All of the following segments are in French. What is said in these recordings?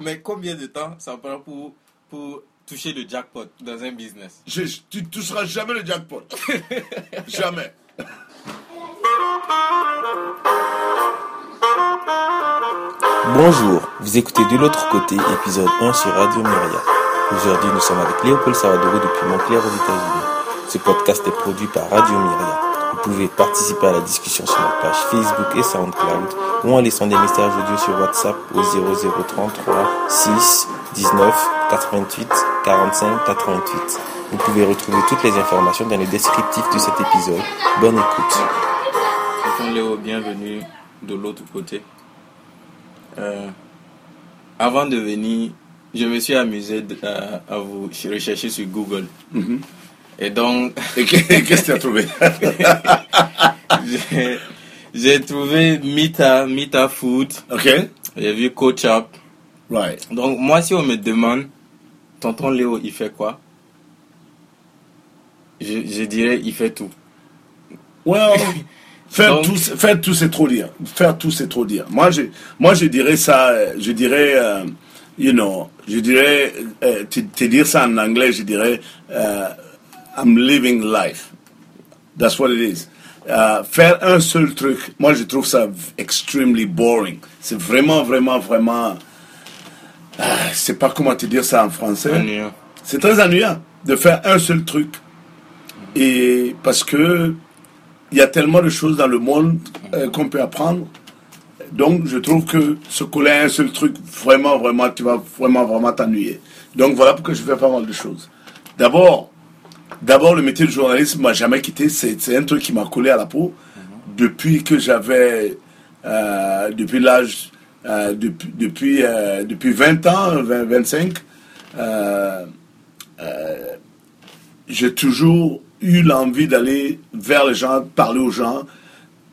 Mais combien de temps ça prend pour, pour toucher le jackpot dans un business? Je- tu ne toucheras jamais le jackpot. jamais. Bonjour, vous écoutez de l'autre côté, épisode 1 sur Radio Myria. Aujourd'hui, nous sommes avec Léopold Savadoro depuis Montclair aux États-Unis. Ce podcast est produit par Radio Myria. Vous pouvez participer à la discussion sur notre page Facebook et SoundCloud ou en laissant des messages audio sur WhatsApp au 0033 6 19 88 45 88. Vous pouvez retrouver toutes les informations dans le descriptif de cet épisode. Bonne écoute. Léo, bienvenue de l'autre côté. Euh, avant de venir, je me suis amusé à, à vous rechercher sur Google. Et donc, Et que- qu'est-ce que tu as trouvé j'ai- trouvé Mita, Mita Food. Ok? J'ai vu Coach Up. Right. Donc, moi, si on me demande, tonton Léo, il fait quoi? Je, je dirais, il fait tout. Well, faire Donc- tout, faire tout, c'est trop dire. Faire tout, c'est trop dire. Moi, je, moi, je dirais ça, je dirais, euh, you know, je dirais, euh, te, te dire ça en anglais, je dirais, euh, I'm living life. That's what it is. Euh, faire un seul truc, moi, je trouve ça extremely boring. C'est vraiment, vraiment, vraiment, ah, je sais pas comment te dire ça en français. C'est très ennuyant de faire un seul truc. Et parce que il y a tellement de choses dans le monde euh, qu'on peut apprendre. Donc, je trouve que se coller à un seul truc, vraiment, vraiment, tu vas vraiment, vraiment t'ennuyer. Donc, voilà pourquoi je fais pas mal de choses. D'abord, d'abord, le métier de journaliste m'a jamais quitté. C'est un truc qui m'a collé à la peau depuis que j'avais, euh, depuis l'âge, euh, depuis, depuis, euh, depuis 20 ans, 20, 25, euh, euh, j'ai toujours eu l'envie d'aller vers les gens, parler aux gens,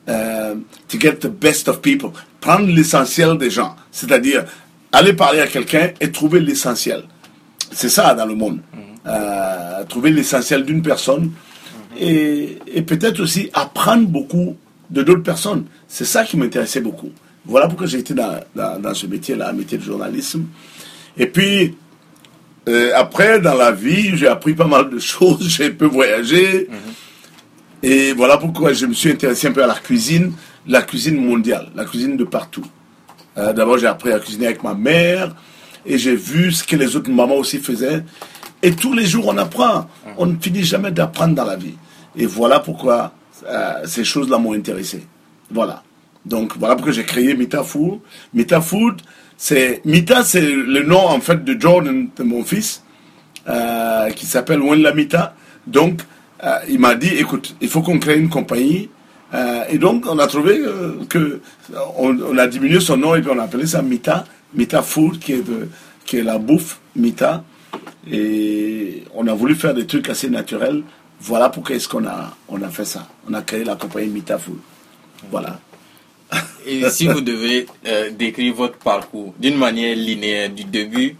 to get the best of people, prendre l'essentiel des gens, c'est-à-dire aller parler à quelqu'un et trouver l'essentiel. C'est ça dans le monde. Trouver l'essentiel d'une personne et, et peut-être aussi apprendre beaucoup de d'autres personnes. C'est ça qui m'intéressait beaucoup. Voilà pourquoi j'ai été dans, dans, dans ce métier-là, un métier de journalisme. Et puis, euh, après, dans la vie, j'ai appris pas mal de choses, j'ai un peu voyagé. Et voilà pourquoi je me suis intéressé un peu à la cuisine, la cuisine mondiale, la cuisine de partout. Euh, D'abord, j'ai appris à cuisiner avec ma mère et j'ai vu ce que les autres mamans aussi faisaient. Et tous les jours, on apprend. On ne finit jamais d'apprendre dans la vie. Et voilà pourquoi euh, ces choses-là m'ont intéressé. Voilà. Donc, voilà pourquoi j'ai créé Mita Food. Mita Food, c'est Mita, c'est le nom en fait de Jordan, de mon fils, euh, qui s'appelle Wenla Mita. Donc, euh, il m'a dit, écoute, il faut qu'on crée une compagnie. Et donc, on a trouvé que on, on a diminué son nom et puis on a appelé ça Mita, Mita Food, qui est, de, qui est la bouffe Mita. Et on a voulu faire des trucs assez naturels. Voilà pourquoi est-ce qu'on a, on a fait ça. On a créé la compagnie Mita Food. Voilà. Et si vous devez euh, décrire votre parcours d'une manière linéaire, du début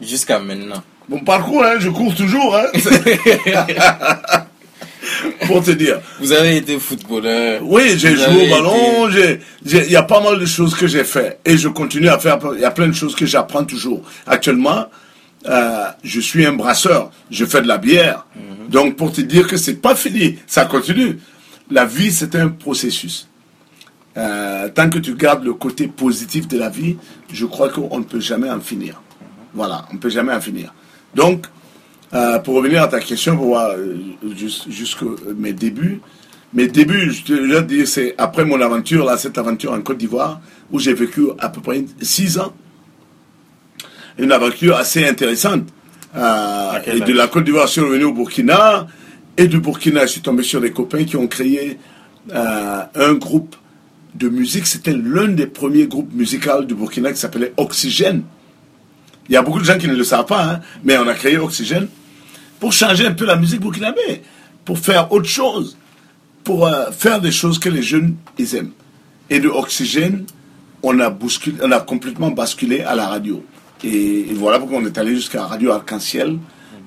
jusqu'à maintenant. Mon parcours, hein, je cours toujours. Hein. Pour te dire. Vous avez été footballeur. Oui, j'ai joué au ballon, j'ai- il y a pas mal de choses que j'ai fait. Et je continue à faire, il y a plein de choses que j'apprends toujours. Actuellement, euh, je suis un brasseur, je fais de la bière. Donc pour te dire que c'est pas fini, ça continue. La vie, c'est un processus. Euh, tant que tu gardes le côté positif de la vie, je crois qu'on ne peut jamais en finir. Voilà, on ne peut jamais en finir. Donc, euh, pour revenir à ta question, pour voir jus- jusqu'à mes débuts, mes débuts, je te te dire, c'est après mon aventure, là, cette aventure en Côte d'Ivoire, où j'ai vécu à peu près six ans. Une aventure assez intéressante. Euh, et de la Côte d'Ivoire, je suis revenu au Burkina. Et du Burkina, je suis tombé sur des copains qui ont créé euh, un groupe de musique. C'était l'un des premiers groupes musicaux du Burkina qui s'appelait Oxygène. Il y a beaucoup de gens qui ne le savent pas, hein, mais on a créé Oxygène pour changer un peu la musique burkinabé, pour faire autre chose, pour euh, faire des choses que les jeunes ils aiment. Et de Oxygène, on a, bousculé, on a complètement basculé à la radio. Et, voilà pourquoi on est allé jusqu'à Radio Arc-en-Ciel.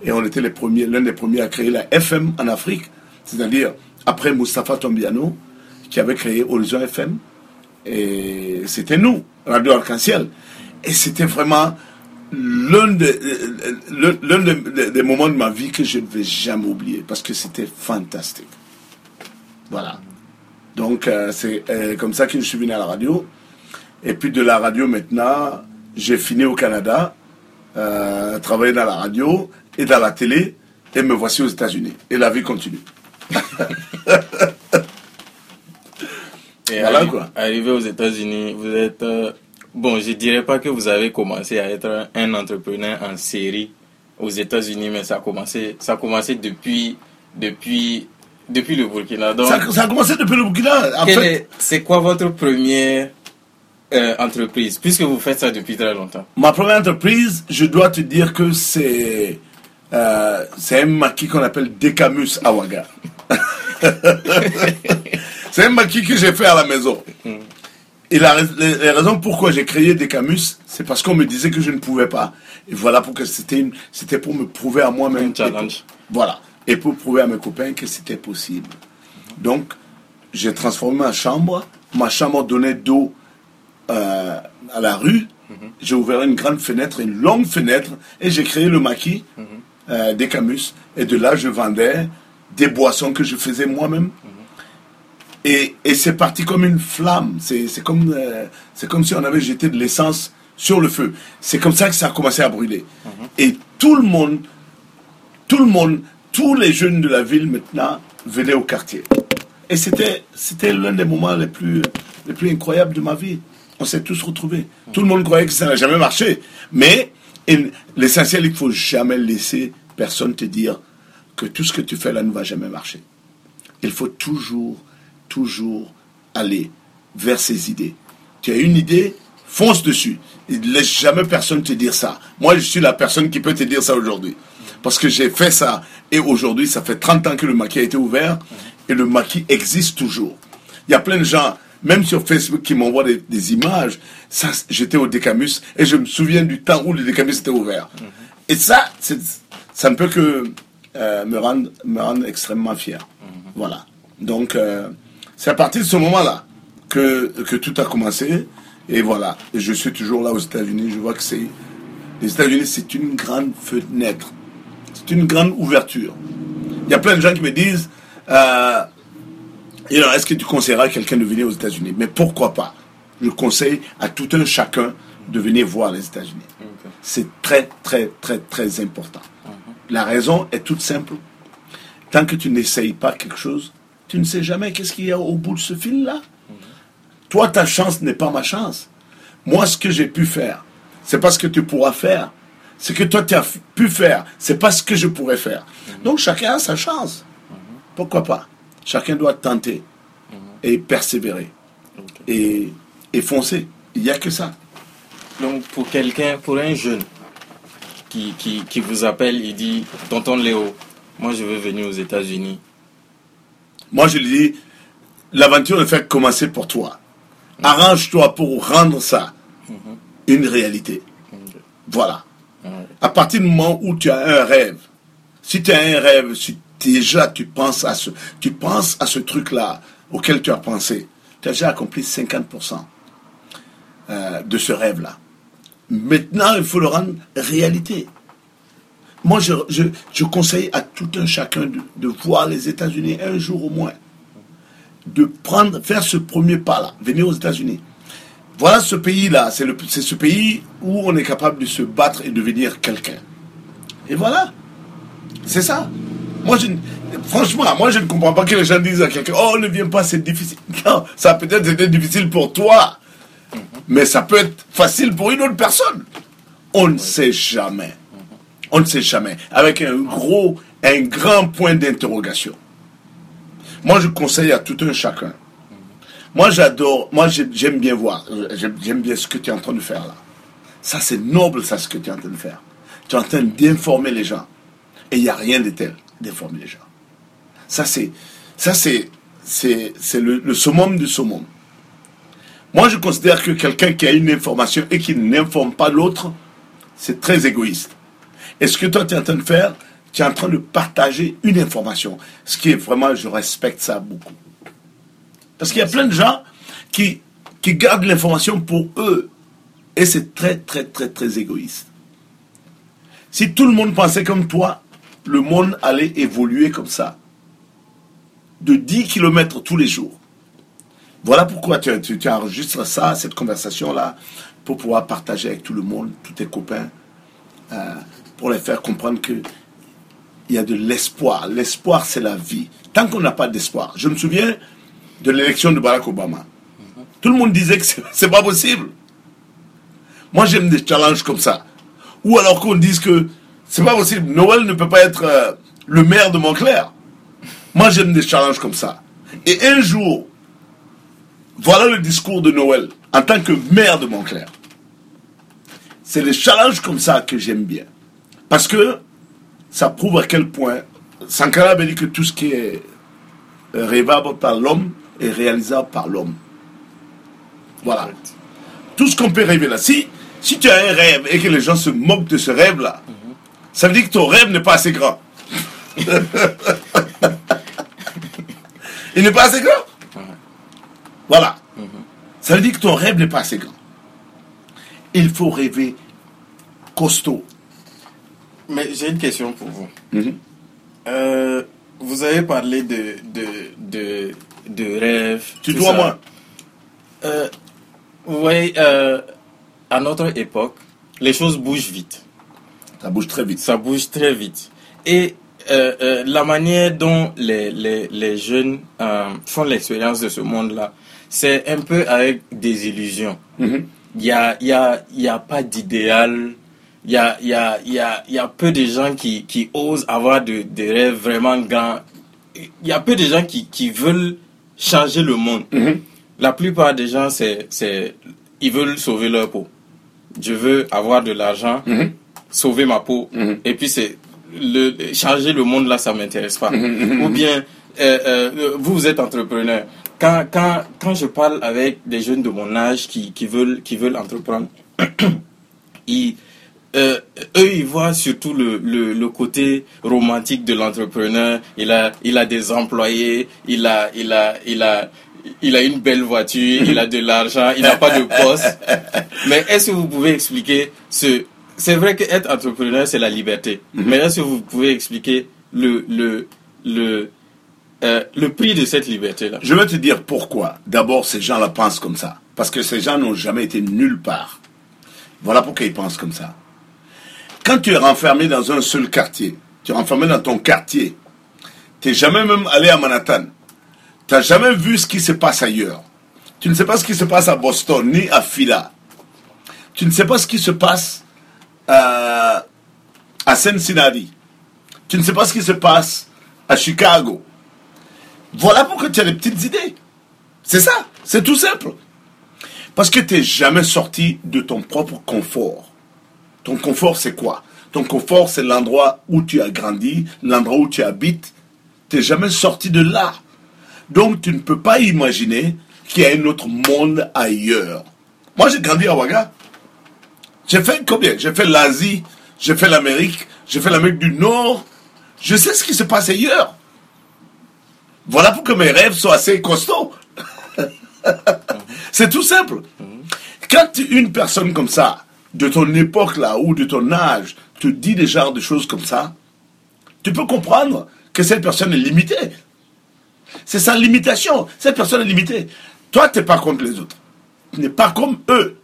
Et on était l'un des premiers à créer la FM en Afrique. C'est-à-dire, après Mustapha Tombiano, qui avait créé Horizon FM. Et c'était nous, Radio Arc-en-Ciel. Et c'était vraiment l'un des, l'un des, des moments de ma vie que je ne vais jamais oublier parce que c'était fantastique. Voilà. Donc, euh, c'est euh, comme ça que je suis venu à la radio. Et puis de la radio maintenant, j'ai fini au Canada, euh, travaillé dans la radio et dans la télé, et me voici aux États-Unis. Et la vie continue. Et Voilà, arri- quoi. Arrivé aux États-Unis, vous êtes. euh, bon, je dirais pas que vous avez commencé à être un entrepreneur en série aux États-Unis, mais ça a commencé, ça a commencé depuis, depuis, depuis le Burkina. Donc, Ça, ça a commencé depuis le Burkina. C'est quoi votre première euh, entreprise, puisque vous faites ça depuis très longtemps ma première entreprise, je dois te dire que c'est euh, c'est un maquis qu'on appelle Decamus Awaga. c'est un maquis que j'ai fait à la maison. Et la, les, les raisons pourquoi j'ai créé Decamus, c'est parce qu'on me disait que je ne pouvais pas. Et voilà c'était une- c'était pour me prouver à moi-même. Un challenge. Voilà. Et pour prouver à mes copains que c'était possible. Donc, j'ai transformé ma chambre. Ma chambre donnait d'eau euh, à la rue. J'ai ouvert une grande fenêtre, une longue fenêtre, et j'ai créé le maquis euh, des Camus. Et de là, je vendais des boissons que je faisais moi-même. Et, c'est parti comme une flamme. C'est c'est comme, euh, c'est comme si on avait jeté de l'essence sur le feu. C'est comme ça que ça a commencé à brûler. Et tout le monde, tout le monde, tous les jeunes de la ville maintenant venaient au quartier. Et c'était, l'un des moments les plus incroyables de ma vie. On s'est tous retrouvés. Tout le monde croyait que ça n'a jamais marché. Mais l'essentiel, il ne faut jamais laisser personne te dire que tout ce que tu fais là ne va jamais marcher. Il faut toujours, toujours aller vers ses idées. Tu as une idée, fonce dessus. Ne laisse jamais personne te dire ça. Moi, je suis la personne qui peut te dire ça aujourd'hui. Parce que j'ai fait ça. Et aujourd'hui, ça fait 30 ans que le maquis a été ouvert. Et le maquis existe toujours. Il y a plein de gens, même sur Facebook, qui m'envoient des, des images. Ça, j'étais au Décamus. Et je me souviens du temps où le Décamus était ouvert. Et ça, ça ne peut que euh, me, rendre, me rendre extrêmement fier. Voilà. Donc, euh, c'est à partir de ce moment-là que, que tout a commencé. Et voilà. Et je suis toujours là aux États-Unis. Je vois que c'est. Les États-Unis, c'est une grande fenêtre. C'est une grande ouverture. Il y a plein de gens qui me disent euh, you know, Est-ce que tu conseilleras à quelqu'un de venir aux États-Unis? Mais pourquoi pas? Je conseille à tout un chacun de venir voir les États-Unis. C'est très, très, très, très important. La raison est toute simple. Tant que tu n'essayes pas quelque chose, tu ne sais jamais qu'est-ce qu'il y a au bout de ce fil-là. Toi, ta chance n'est pas ma chance. Moi, ce que j'ai pu faire, c'est pas ce que tu pourras faire. Ce que toi, tu as pu faire, c'est pas ce que je pourrais faire. Donc, chacun a sa chance. Pourquoi pas? Chacun doit tenter et persévérer et, et foncer. Il n'y a que ça. Donc, pour quelqu'un, pour un jeune qui, qui, qui vous appelle, il dit Tonton Léo, moi je veux venir aux États-Unis. Moi, je lui dis, l'aventure ne fait que commencer pour toi. Arrange-toi pour rendre ça une réalité. Voilà. À partir du moment où tu as un rêve, si tu as un rêve, si déjà tu penses à ce, tu penses à ce truc-là auquel tu as pensé, tu as déjà accompli 50% euh, de ce rêve-là. Maintenant, il faut le rendre réalité. Moi, je, je, je conseille à tout un chacun de, de voir les États-Unis un jour au moins. De prendre, faire ce premier pas-là, venir aux États-Unis. Voilà ce pays-là, c'est le- c'est ce pays où on est capable de se battre et devenir quelqu'un. Et voilà. C'est ça. Moi, je, franchement, moi, je ne comprends pas que les gens disent à quelqu'un, oh, ne viens pas, c'est difficile. Non, ça a peut-être été difficile pour toi, mais ça peut être facile pour une autre personne. On ne sait jamais. On ne sait jamais. Avec un gros, un grand point d'interrogation. Moi, je conseille à tout un chacun. Moi, j'adore, moi, j'ai- j'aime bien voir, j'aime bien ce que tu es en train de faire là. Ça, c'est noble, ça, ce que tu es en train de faire. Tu es en train d'informer les gens. Et il n'y a rien de tel d'informer les gens. Ça, c'est, ça, c'est, c'est, c'est le, le summum du summum. Moi, je considère que quelqu'un qui a une information et qui n'informe pas l'autre, c'est très égoïste. Et ce que toi, tu es en train de faire, tu es en train de partager une information. Ce qui est vraiment, je respecte ça beaucoup. Parce qu'il y a plein de gens qui, qui gardent l'information pour eux. Et c'est très, très, très, très égoïste. Si tout le monde pensait comme toi, le monde allait évoluer comme ça. De 10 km tous les jours. Voilà pourquoi tu, enregistres ça, cette conversation-là, pour pouvoir partager avec tout le monde, tous tes copains, euh, pour les faire comprendre que il y a de l'espoir. L'espoir, c'est la vie. Tant qu'on n'a pas d'espoir. Je me souviens de l'élection de Barack Obama. Tout le monde disait que c'est pas possible. Moi, j'aime des challenges comme ça. Ou alors qu'on dise que c'est pas possible. Noël ne peut pas être euh, le maire de Montclair. Moi, j'aime des challenges comme ça. Et un jour, voilà le discours de Noël en tant que maire de Montclair. C'est les challenges comme ça que j'aime bien. Parce que ça prouve à quel point Sankara avait dit que tout ce qui est rêvable par l'homme est réalisable par l'homme. Voilà. Tout ce qu'on peut rêver là. Si, si tu as un rêve et que les gens se moquent de ce rêve-là, ça veut dire que ton rêve n'est pas assez grand. Il n'est pas assez grand. Voilà. Ça veut dire que ton rêve n'est pas assez grand. Il faut rêver costaud. Mais j'ai une question pour vous. Mhm. Euh, vous avez parlé de, de, de, de rêve. Tu dois ça. moi. Euh, vous voyez, euh, à notre époque, les choses bougent vite. Ça bouge très vite. Ça bouge très vite. Et euh, euh, la manière dont les, les, les jeunes euh, font l'expérience de ce monde-là, c'est un peu avec des illusions. Mhm. Il n'y a, il y a, y a pas d'idéal. Il y a, y, a, y, a, y a peu de gens qui, qui osent avoir de- des rêves vraiment grands. Il y a peu de gens qui, qui veulent changer le monde. Mhm. La plupart des gens, c'est, c'est, ils veulent sauver leur peau. Je veux avoir de l'argent, Mhm. Sauver ma peau. Mhm. Et puis, c'est le, changer le monde là, ça m'intéresse pas. Mhm, Ou bien, euh, euh, vous, vous êtes entrepreneur. Quand, quand, quand je parle avec des jeunes de mon âge qui, qui, veulent, qui veulent entreprendre, ils, euh, eux, ils voient surtout le, le, le côté romantique de l'entrepreneur. Il a, il a des employés, il a, il a, il a, il a une belle voiture, il a de l'argent, il n'a pas de poste. Mais est-ce que vous pouvez expliquer ce... C'est vrai qu'être entrepreneur, c'est la liberté. Mais est-ce que vous pouvez expliquer le, le, le, euh, le prix de cette liberté-là Je vais te dire pourquoi. D'abord, ces gens-là pensent comme ça. Parce que ces gens n'ont jamais été nulle part. Voilà pourquoi ils pensent comme ça. Quand tu es renfermé dans un seul quartier, tu es renfermé dans ton quartier, tu n'es jamais même allé à Manhattan, tu n'as jamais vu ce qui se passe ailleurs. Tu ne sais pas ce qui se passe à Boston, ni à Phila. Tu ne sais pas ce qui se passe euh, à Cincinnati. Tu ne sais pas ce qui se passe à Chicago. Voilà pourquoi tu as des petites idées. C'est ça, c'est tout simple. Parce que tu n'es jamais sorti de ton propre confort. Ton confort, c'est quoi? Ton confort, c'est l'endroit où tu as grandi, l'endroit où tu habites. Tu n'es jamais sorti de là. Donc, tu ne peux pas imaginer qu'il y a un autre monde ailleurs. Moi, j'ai grandi à Ouaga. J'ai fait combien? J'ai fait l'Asie, j'ai fait l'Amérique, j'ai fait l'Amérique du Nord. Je sais ce qui se passe ailleurs. Voilà pourquoi mes rêves sont assez costauds. C'est tout simple. Quand une personne comme ça, de ton époque là, ou de ton âge, te dit des genres de choses comme ça, tu peux comprendre que cette personne est limitée. C'est sa limitation. Cette personne est limitée. Toi, tu n'es pas contre les autres. Tu n'es pas comme eux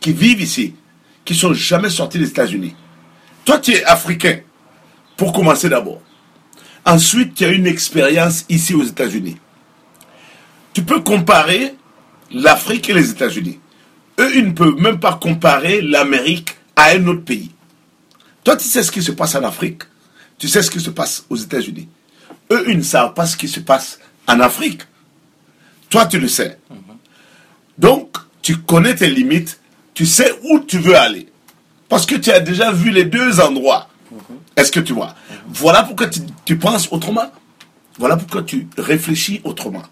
qui vivent ici, qui sont jamais sortis des États-Unis. Toi, tu es africain, pour commencer d'abord. Ensuite, tu as une expérience ici aux États-Unis. Tu peux comparer l'Afrique et les États-Unis. Eux, ils ne peuvent même pas comparer l'Amérique à un autre pays. Toi, tu sais ce qui se passe en Afrique. Tu sais ce qui se passe aux États-Unis. Eux, ils ne savent pas ce qui se passe en Afrique. Toi, tu le sais. Donc, tu connais tes limites. Tu sais où tu veux aller. Parce que tu as déjà vu les deux endroits. Est-ce que tu vois? Voilà pourquoi tu, tu penses autrement. Voilà pourquoi tu réfléchis autrement.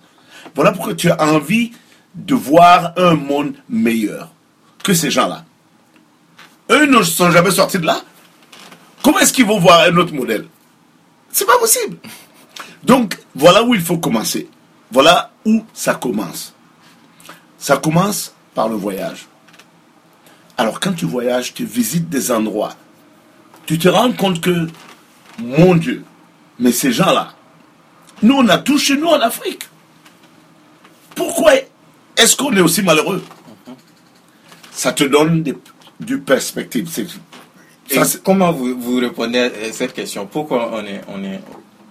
Voilà pourquoi tu as envie de voir un monde meilleur que ces gens-là. Eux ne sont jamais sortis de là. Comment est-ce qu'ils vont voir un autre modèle? C'est pas possible. Donc, voilà où il faut commencer. Voilà où ça commence. Ça commence par le voyage. Alors quand tu voyages, tu visites des endroits, tu te rends compte que, mon Dieu, mais ces gens-là, nous on a tout chez nous en Afrique. Pourquoi est-ce qu'on est aussi malheureux? Ça te donne des, du perspective. Ça, comment vous, vous répondez à cette question? Pourquoi on est, on est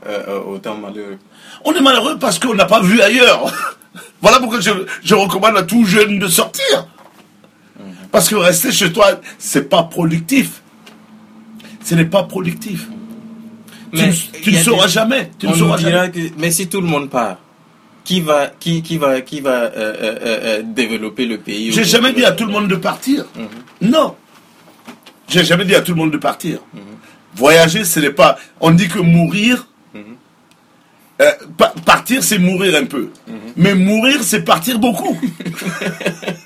euh, euh, autant malheureux? On est malheureux parce qu'on n'a pas vu ailleurs. voilà pourquoi je, je recommande à tout jeune de sortir. Parce que rester chez toi, c'est pas productif. Ce n'est pas productif. Tu, Mais ne- tu sauras des- jamais. Tu ne on sauras jamais. que, mais si tout le monde part, qui va, qui, qui va, qui va euh, euh, euh, développer le pays J'ai jamais dit à tout le monde de partir. Non. J'ai jamais dit à tout le monde de partir. Voyager, ce n'est pas. On dit que mourir. Euh, pa- partir, c'est mourir un peu. Mais mourir, c'est partir beaucoup.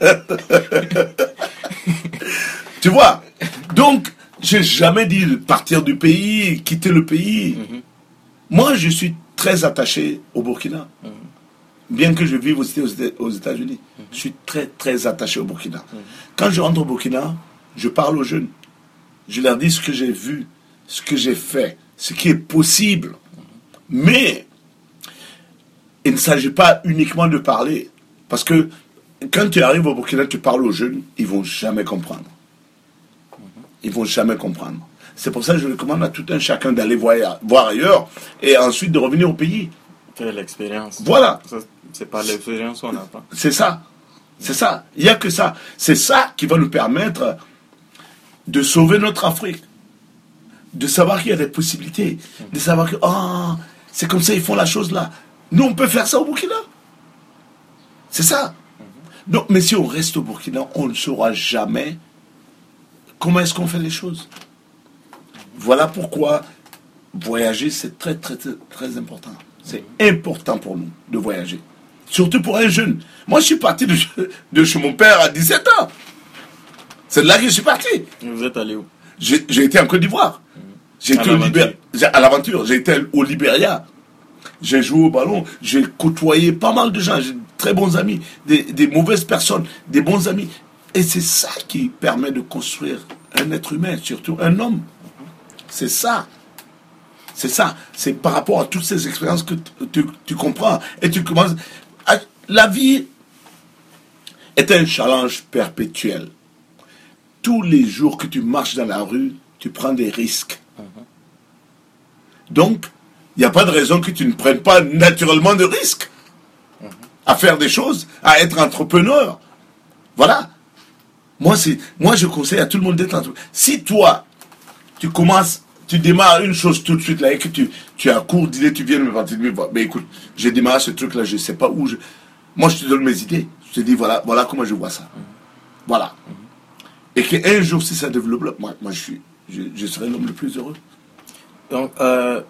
tu vois? Donc, j'ai jamais dit partir du pays, quitter le pays. Moi, je suis très attaché au Burkina. Bien que je vive aussi aux États-Unis, je suis très, très attaché au Burkina. Quand je rentre au Burkina, je parle aux jeunes. Je leur dis ce que j'ai vu, ce que j'ai fait, ce qui est possible. Mais il ne s'agit pas uniquement de parler. Parce que quand tu arrives au Burkina, tu parles aux jeunes, ils vont jamais comprendre. Ils vont jamais comprendre. C'est pour ça que je recommande à tout un chacun d'aller voir, voir ailleurs et ensuite de revenir au pays. Quelle expérience Voilà. C'est pas l'expérience qu'on n'a pas. C'est ça. C'est ça. Il n'y a que ça. C'est ça qui va nous permettre de sauver notre Afrique. De savoir qu'il y a des possibilités. De savoir que, ah, c'est comme ça, ils font la chose là. Nous, on peut faire ça au Burkina. C'est ça. Donc, mais si on reste au Burkina, on ne saura jamais comment est-ce qu'on fait les choses. Voilà pourquoi voyager, c'est très, très, très, très important. C'est important pour nous de voyager. Surtout pour un jeune. Moi, je suis parti de, de chez mon père à 17 ans. C'est de là que je suis parti. Vous êtes allé où? J'ai été en Côte d'Ivoire. J'ai été au. Libéria. À l'aventure. J'ai été au Libéria. J'ai joué au ballon. J'ai côtoyé pas mal de gens. J'ai de très bons amis. Des, des mauvaises personnes. Des bons amis. Et c'est ça qui permet de construire un être humain, surtout un homme. C'est ça. C'est ça. C'est par rapport à toutes ces expériences que tu, comprends. Et tu commences. à- La vie est un challenge perpétuel. Tous les jours que tu marches dans la rue, tu prends des risques. Donc, il n'y a pas de raison que tu ne prennes pas naturellement de risques à faire des choses, à être entrepreneur. Voilà. Moi, moi, je conseille à tout le monde d'être entrepreneur. Si toi, tu commences, tu démarres une chose tout de suite là et que tu, tu as court d'idées, tu viens me partir de me voir. Mais écoute, j'ai démarré ce truc là, je ne sais pas où. Je... Moi, je te donne mes idées. Je te dis, voilà, voilà comment je vois ça. Voilà. Et qu'un jour, si ça développe, moi, je, je serai l'homme le plus heureux. Donc, euh,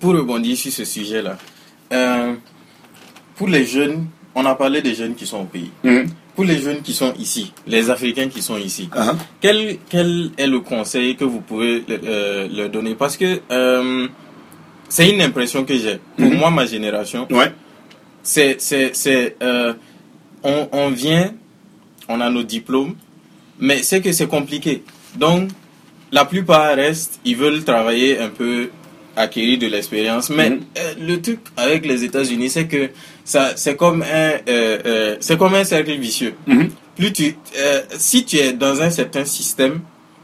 pour rebondir sur ce sujet-là, euh, pour les jeunes, on a parlé des jeunes qui sont au pays. Pour les jeunes qui sont ici, les Africains qui sont ici, hein. quel, quel est le conseil que vous pouvez euh, leur donner? Parce que euh, c'est une impression que j'ai. Pour Mhm. moi, ma génération, Ouais. c'est, on, on vient, on a nos diplômes, mais c'est que c'est compliqué. Donc, la plupart restent, ils veulent travailler un peu, acquérir de l'expérience. Mais Mhm. euh, le truc avec les États-Unis, c'est que ça, c'est comme un, euh, euh, c'est comme un cercle vicieux. Mhm. Plus tu, si tu es dans un certain système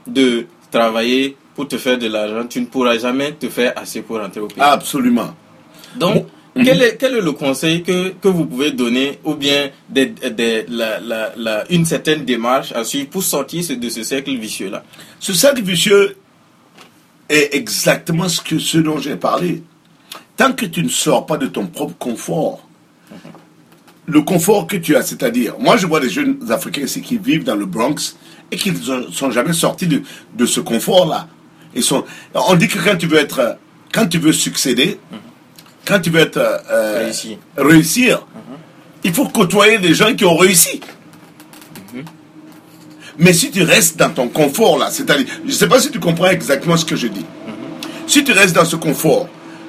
de travailler pour te faire de l'argent, tu ne pourras jamais te faire assez pour rentrer au pays. Absolument. Donc, Mhm. quel, est, quel est le conseil que, que vous pouvez donner ou bien des, des- la, la, la- une certaine démarche à suivre pour sortir de ce cercle vicieux-là? Ce cercle vicieux est exactement ce, que, ce dont j'ai parlé. Tant que tu ne sors pas de ton propre confort, le confort que tu as, c'est-à-dire, moi je vois des jeunes Africains ici qui vivent dans le Bronx et qui ne sont jamais sortis de, de ce confort-là. Ils sont, on dit que quand tu veux être, quand tu veux succéder, quand tu veux être euh, Réussir. réussir, il faut côtoyer des gens qui ont réussi. Mais si tu restes dans ton confort là, c'est-à-dire, je ne sais pas si tu comprends exactement ce que je dis. Si tu restes dans ce confort,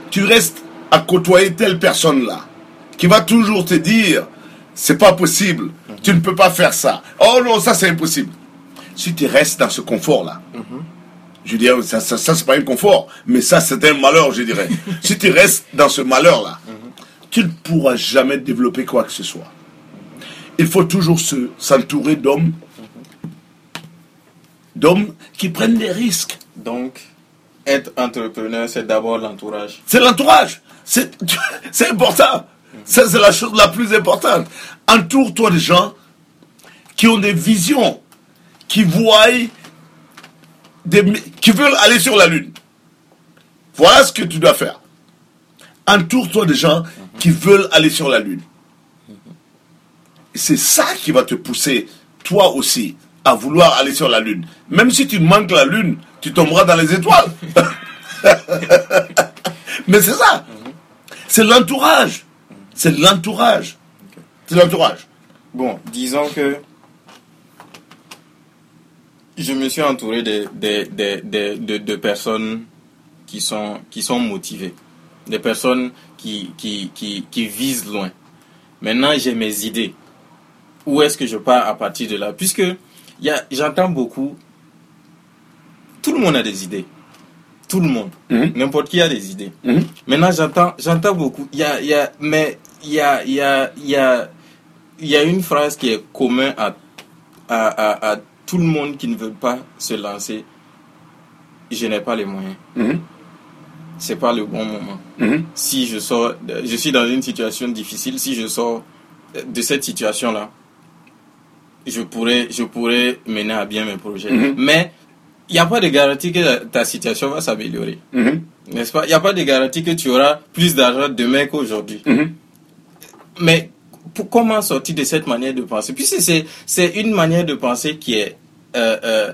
tu restes à côtoyer telle personne là, qui va toujours te dire, c'est pas possible, tu ne peux pas faire ça. Oh non, ça c'est impossible. si tu restes dans ce confort-là, je dirais, ça, ça, ça c'est pas un confort, mais ça, c'est un malheur, je dirais. si tu restes dans ce malheur-là, tu ne pourras jamais développer quoi que ce soit. Il faut toujours se- s'entourer d'hommes, d'hommes qui prennent des risques. Donc, être entrepreneur, c'est d'abord l'entourage. C'est l'entourage. C'est important. Ça, c'est la chose la plus importante. Entoure-toi de gens qui ont des visions, qui voient, des, qui veulent aller sur la Lune. Voilà ce que tu dois faire. Entoure-toi de gens qui veulent aller sur la Lune. C'est ça qui va te pousser, toi aussi, à vouloir aller sur la Lune. Même si tu manques la Lune, tu tomberas dans les étoiles. Mais c'est ça. C'est l'entourage. C'est l'entourage. C'est l'entourage. Bon, disons que je me suis entouré de, de, de, de, personnes qui sont, qui sont motivées, des personnes qui, qui, qui, qui visent loin. Maintenant, j'ai mes idées. Où est-ce que je pars à partir de là? Puisque j'entends beaucoup, tout le monde a des idées. Tout le monde. Mhm. N'importe qui a des idées. Mhm. Maintenant, j'entends, j'entends beaucoup. Il y a, y a, mais il y a, y a, y a, y a une phrase qui est commune à, à, à, à tout le monde qui ne veut pas se lancer. Je n'ai pas les moyens. Mhm. C'est pas le bon moment. Mhm. Si je sors, je suis dans une situation difficile. Si je sors de cette situation-là, je pourrais, je pourrais mener à bien mes projets. Mhm. Mais il n'y a pas de garantie que ta situation va s'améliorer. Mhm. N'est-ce pas? Il n'y a pas de garantie que tu auras plus d'argent demain qu'aujourd'hui. Mhm. Mais pour, comment sortir de cette manière de penser? Puisque c'est, une manière de penser qui est... euh, euh,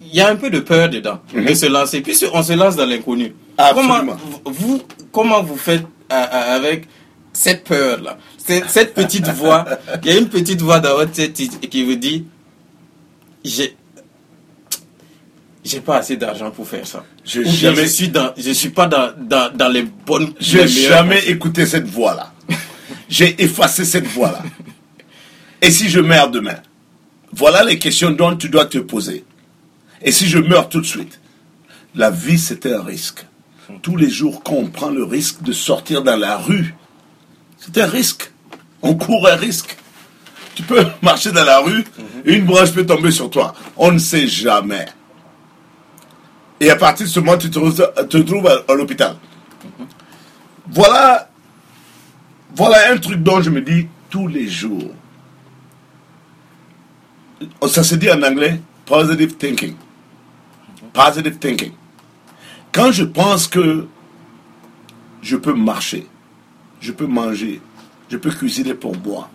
Il y a un peu de peur dedans, de se lancer. Puisqu'on se lance dans l'inconnu. Absolument. Comment vous, comment vous faites euh, avec cette peur-là cette, cette petite voix, il y a une petite voix dans votre tête qui- vous dit, j'ai... J'ai pas assez d'argent pour faire ça. Ou jamais- je suis dans, je suis pas dans, dans, dans les bonnes. J'ai jamais écouté cette voix-là. J'ai effacé cette voix-là. Et si je meurs demain Voilà les questions dont tu dois te poser. Et si je meurs tout de suite La vie, c'est un risque. Tous les jours qu'on prend le risque de sortir dans la rue, c'est un risque. On court un risque. Tu peux marcher dans la rue, et une branche peut tomber sur toi. On ne sait jamais. Et à partir de ce moment, tu te, trouves à, à l'hôpital. Voilà, voilà un truc dont je me dis tous les jours. Oh, Ça se dit en anglais, positive thinking. Positive thinking. Quand je pense que je peux marcher, je peux manger, je peux cuisiner pour moi,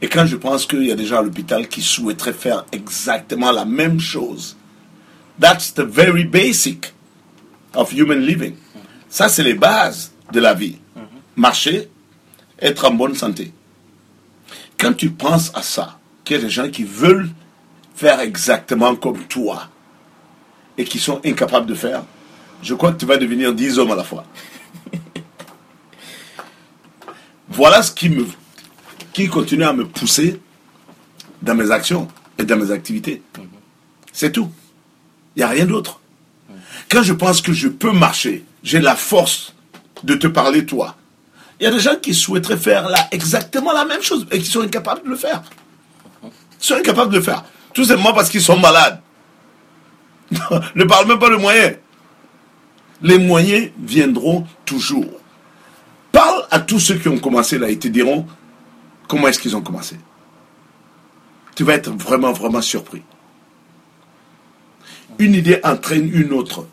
et quand je pense qu'il y a des gens à l'hôpital qui souhaiteraient faire exactement la même chose, that's the very basic of human living. Ça, c'est les bases de la vie. Marcher, être en bonne santé. Quand tu penses à ça, qu'il y a des gens qui veulent faire exactement comme toi et qui sont incapables de faire, je crois que tu vas devenir dix hommes à la fois. Voilà ce qui me qui continue à me pousser dans mes actions et dans mes activités. C'est tout. Il n'y a rien d'autre. Quand je pense que je peux marcher, j'ai la force de te parler toi. Il y a des gens qui souhaiteraient faire là exactement la même chose et qui sont incapables de le faire. Ils sont incapables de le faire. Tout simplement parce qu'ils sont malades. ne parle même pas de moyens. Les moyens viendront toujours. Parle à tous ceux qui ont commencé là et te diront comment est-ce qu'ils ont commencé? Tu vas être vraiment, vraiment surpris. Une idée entraîne une autre.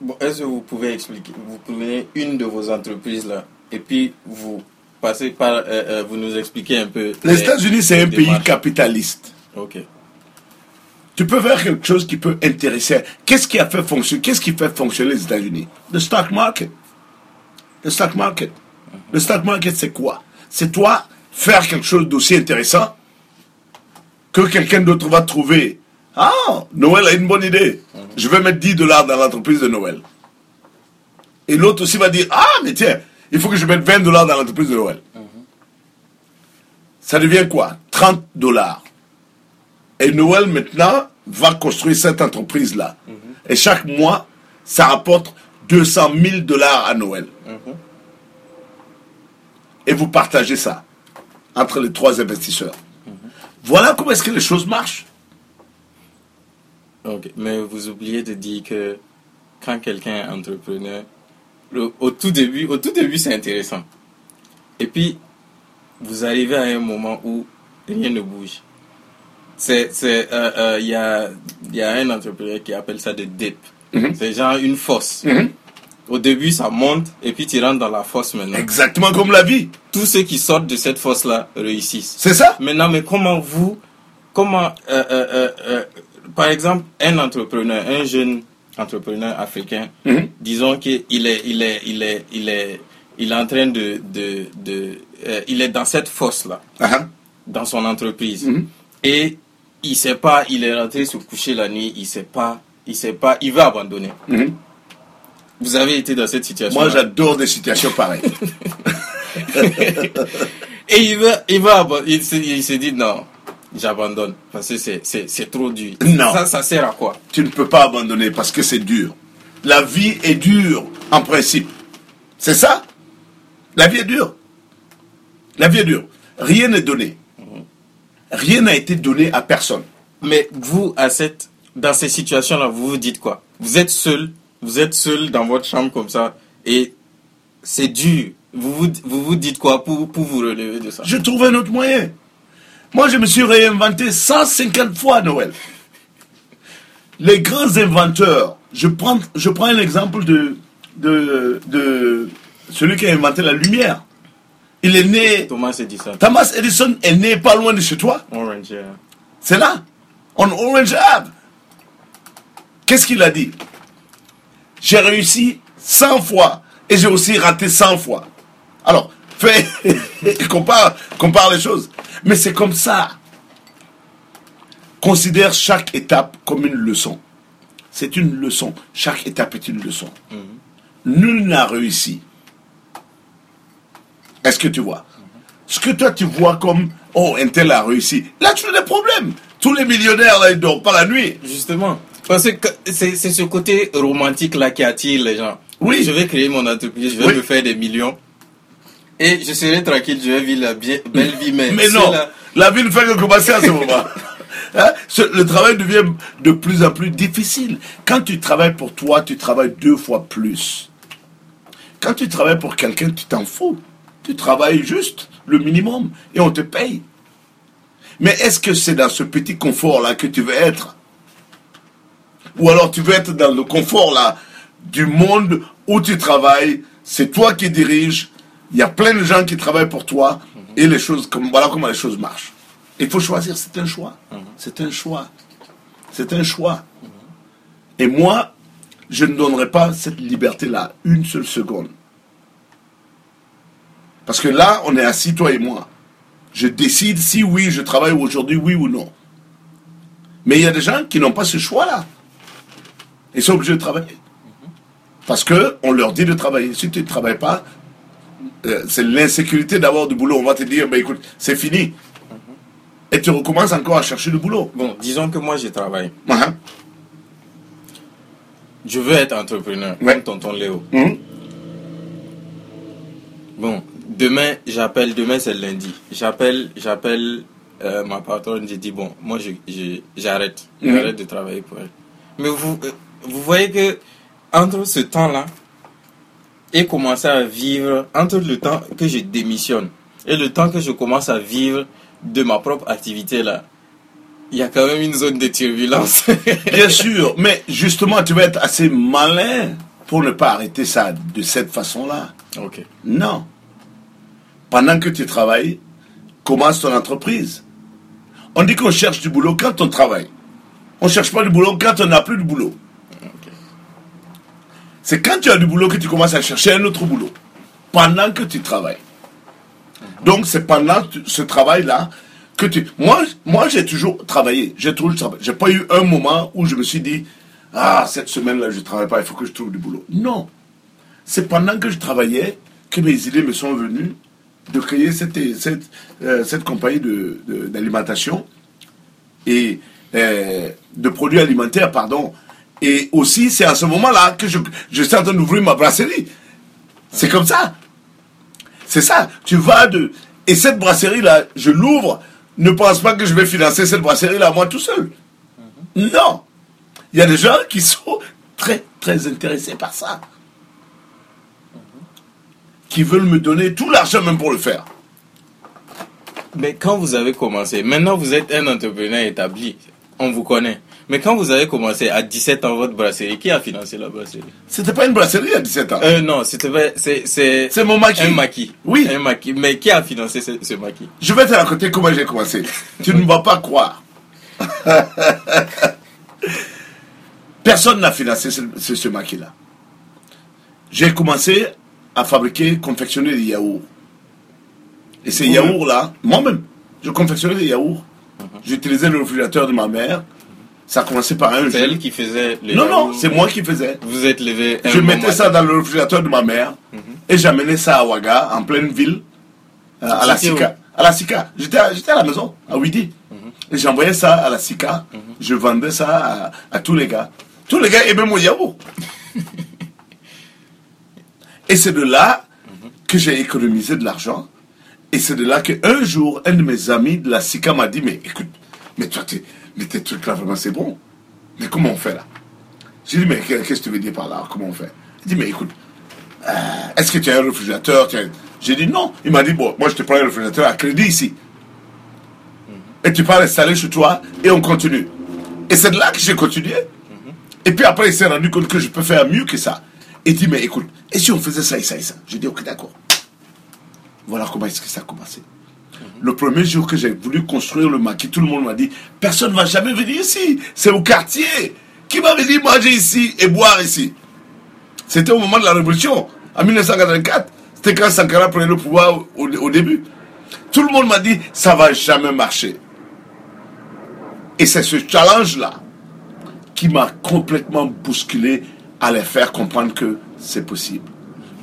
Bon, Est-ce que vous pouvez expliquer Vous prenez une de vos entreprises là, et puis vous passez par, euh, euh, vous nous expliquez un peu. Les États-Unis, c'est un pays capitaliste. Ok. Tu peux faire quelque chose qui peut intéresser. Qu'est-ce qui a fait fonctionner Qu'est-ce qui fait fonctionner les États-Unis? Le stock market. Le stock market. Le stock market, c'est quoi? C'est toi faire quelque chose d'aussi intéressant que quelqu'un d'autre va trouver. Ah, Noël a une bonne idée. Je vais mettre 10 dollars dans l'entreprise de Noël. Et l'autre aussi va dire, ah, mais tiens, il faut que je mette 20 dollars dans l'entreprise de Noël. Ça devient quoi? 30 dollars. Et Noël, maintenant, va construire cette entreprise-là. Et chaque mois, ça rapporte 200 000 dollars à Noël. Et vous partagez ça entre les trois investisseurs. Voilà comment est-ce que les choses marchent. Ok, mais vous oubliez de dire que quand quelqu'un est entrepreneur, le- au tout début, au tout début c'est intéressant. Et puis, vous arrivez à un moment où rien ne bouge. C'est, c'est, euh, euh, il y a, y a un entrepreneur qui appelle ça des dip. Mhm. C'est genre une fosse. Mhm. Au début, ça monte et puis tu rentres dans la fosse maintenant. Exactement comme la vie. Tous ceux qui sortent de cette fosse-là réussissent. C'est ça Maintenant, mais comment vous, comment, euh, euh, euh, par exemple, un entrepreneur, un jeune entrepreneur africain, Mhm. disons qu'il est, il est, il est, il est, il est en train de, de, de il est dans cette fosse là, Ah, dans son entreprise, Mhm. et il sait pas, il est rentré se coucher la nuit, il sait pas, il sait pas, il veut abandonner. mhm. Vous avez été dans cette situation. Moi, j'adore des situations pareilles. Et il veut, il abo- il se, il se dit non, j'abandonne parce que c'est, c'est, c'est trop dur. Non. Ça, ça sert à quoi? Tu ne peux pas abandonner parce que c'est dur. La vie est dure, en principe. C'est ça? La vie est dure. La vie est dure. Rien n'est donné. Rien n'a été donné à personne. Mais vous, à cette, dans ces situations-là, vous vous dites quoi? Vous êtes seul, vous êtes seul dans votre chambre comme ça, et c'est dur. Vous vous, vous vous dites quoi pour, pour vous relever de ça? Je trouve un autre moyen. Moi, je me suis réinventé 150 fois à Noël. Les grands inventeurs, je prends, je prends un exemple de, de, de celui qui a inventé la lumière. Il est né, Thomas Edison. Thomas Edison est né pas loin de chez toi. Orange, yeah. C'est là, on Orange Ave. Qu'est-ce qu'il a dit? J'ai réussi 100 fois et j'ai aussi raté 100 fois. Alors, fais, compare, compare les choses. Mais c'est comme ça. Considère chaque étape comme une leçon. C'est une leçon. Chaque étape est une leçon. Nul n'a réussi. Est-ce que tu vois? Ce que toi tu vois comme oh un tel a réussi. Là tu as des problèmes. Tous les millionnaires là ils dorment pas la nuit. Justement. Parce que c'est, ce côté romantique là qui attire les gens. Oui. Je vais créer mon entreprise, je vais Oui. me faire des millions. Et je serai tranquille, je vais vivre la bien- belle vie. Mais, Mais non, la vie ne fait que commencer à ce moment. Hein? Le travail devient de plus en plus difficile. Quand tu travailles pour toi, tu travailles deux fois plus. Quand tu travailles pour quelqu'un, tu t'en fous. Tu travailles juste le minimum et on te paye. Mais est-ce que c'est dans ce petit confort-là que tu veux être? Ou alors tu veux être dans le confort-là du monde où tu travailles, c'est toi qui diriges, il y a plein de gens qui travaillent pour toi et les choses, comme, voilà comment les choses marchent. Il faut choisir, c'est un choix. C'est un choix. C'est un choix. Et moi, je ne donnerai pas cette liberté-là une seule seconde. Parce que là, on est assis, toi et moi. Je décide si oui, je travaille aujourd'hui, oui ou non. Mais il y a des gens qui n'ont pas ce choix-là. Ils sont obligés de travailler. Parce que on leur dit de travailler. Si tu ne travailles pas, euh, c'est l'insécurité d'avoir du boulot. On va te dire, ben écoute, c'est fini. Et tu recommences encore à chercher du boulot. Bon, disons que moi, je travaille. Hein? Je veux être entrepreneur, Ouais. comme tonton Léo. Mhm. Bon, demain, j'appelle, demain c'est lundi. J'appelle, j'appelle euh, ma patronne, j'ai dit, bon, moi je, je- j'arrête, Mhm. j'arrête de travailler pour elle. Mais vous, euh, vous voyez que entre ce temps-là et commencer à vivre, entre le temps que je démissionne et le temps que je commence à vivre de ma propre activité là, il y a quand même une zone de turbulence. Bien sûr, mais justement, tu vas être assez malin pour ne pas arrêter ça de cette façon-là. ok. Non. Pendant que tu travailles, commence ton entreprise. On dit qu'on cherche du boulot quand on travaille. On ne cherche pas du boulot quand on n'a plus de boulot. C'est quand tu as du boulot que tu commences à chercher un autre boulot. Pendant que tu travailles. Donc c'est pendant ce travail-là que tu... Moi, moi j'ai toujours travaillé. J'ai toujours travaillé. J'ai pas eu un moment où je me suis dit, ah, cette semaine-là, je ne travaille pas, il faut que je trouve du boulot. Non. C'est pendant que je travaillais que mes idées me sont venues de créer cette, cette, euh, cette compagnie de- de- d'alimentation. Et euh, de produits alimentaires, pardon. Et aussi, c'est à ce moment-là que je, je suis en train d'ouvrir ma brasserie. C'est comme ça. C'est ça. Tu vas de... Et cette brasserie-là, je l'ouvre. Ne pense pas que je vais financer cette brasserie-là moi tout seul. Non. Il y a des gens qui sont très, très intéressés par ça. Qui veulent me donner tout l'argent même pour le faire. Mais quand vous avez commencé, maintenant vous êtes un entrepreneur établi, on vous connaît. Mais quand vous avez commencé à 17 ans votre brasserie, qui a financé la brasserie? C'était pas une brasserie à 17 ans. euh, Non, c'était c'est c'est mon maquis. un maquis. Oui. Un maquis. Mais qui a financé ce, ce maquis Je vais te raconter comment j'ai commencé. tu ne vas pas croire. Personne n'a financé ce, ce, ce maquis-là. J'ai commencé à fabriquer, confectionner des yaourts. Et ces yaourts-là, moi-même, je confectionnais des yaourts. J'utilisais le réfrigérateur de ma mère. Ça a commencé par un C'est jeu. elle qui faisait les Non, non, c'est moi qui faisais. Vous êtes levé Je mettais ça dans le réfrigérateur de ma mère et j'amenais ça à Ouaga, en pleine ville, euh, à la SICA. À la SICA. J'étais à, à la maison, à Ouidi. Et j'envoyais ça à la SICA. Je vendais ça à, à tous les gars. Tous les gars aimaient mon yaourt. et c'est de là que j'ai économisé de l'argent. Et c'est de là qu'un jour, un de mes amis de la SICA m'a dit, mais écoute, mais toi, t'es- mais tes trucs là, vraiment, c'est bon. Mais comment on fait là? J'ai dit, mais qu'est-ce que tu veux dire par là? Comment on fait? Il dit, mais écoute, euh, est-ce que tu as un réfrigérateur? J'ai dit non. Il m'a dit, bon, moi je te prends un réfrigérateur à crédit ici. Et tu peux l'installer chez toi et on continue. Et c'est de là que j'ai continué. Et puis après, il s'est rendu compte que je peux faire mieux que ça. Il dit, mais écoute, et si on faisait ça et ça et ça? J'ai dit, ok, d'accord. Voilà comment est-ce que ça a commencé. Le premier jour que j'ai voulu construire le maquis, tout le monde m'a dit Personne ne va jamais venir ici. C'est au quartier. Qui va venir manger ici et boire ici? C'était au moment de la Révolution, en 1984. C'était quand Sankara prenait le pouvoir au, début. Tout le monde m'a dit Ça va jamais marcher. Et c'est ce challenge-là qui m'a complètement bousculé à les faire comprendre que c'est possible.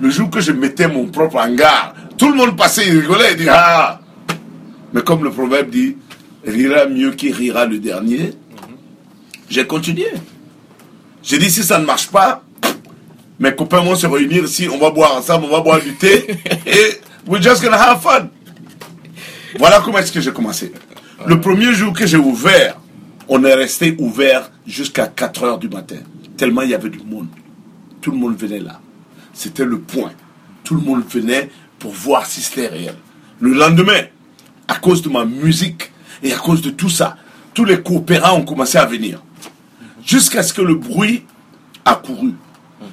Le jour que je mettais mon propre hangar, tout le monde passait, il rigolait, il dit Ah Mais comme le proverbe dit Rira mieux qui rira le dernier, j'ai continué. J'ai dit Si ça ne marche pas, mes copains vont se réunir ici, on va boire ensemble, on va boire du thé, et we're just gonna have fun. Voilà comment est-ce que j'ai commencé. Le premier jour que j'ai ouvert, on est resté ouvert jusqu'à 4 heures du matin, tellement il y avait du monde. Tout le monde venait là. C'était le point. Tout le monde venait pour voir si c'était réel. Le lendemain, à cause de ma musique et à cause de tout ça, tous les coopérants ont commencé à venir. Jusqu'à ce que le bruit a couru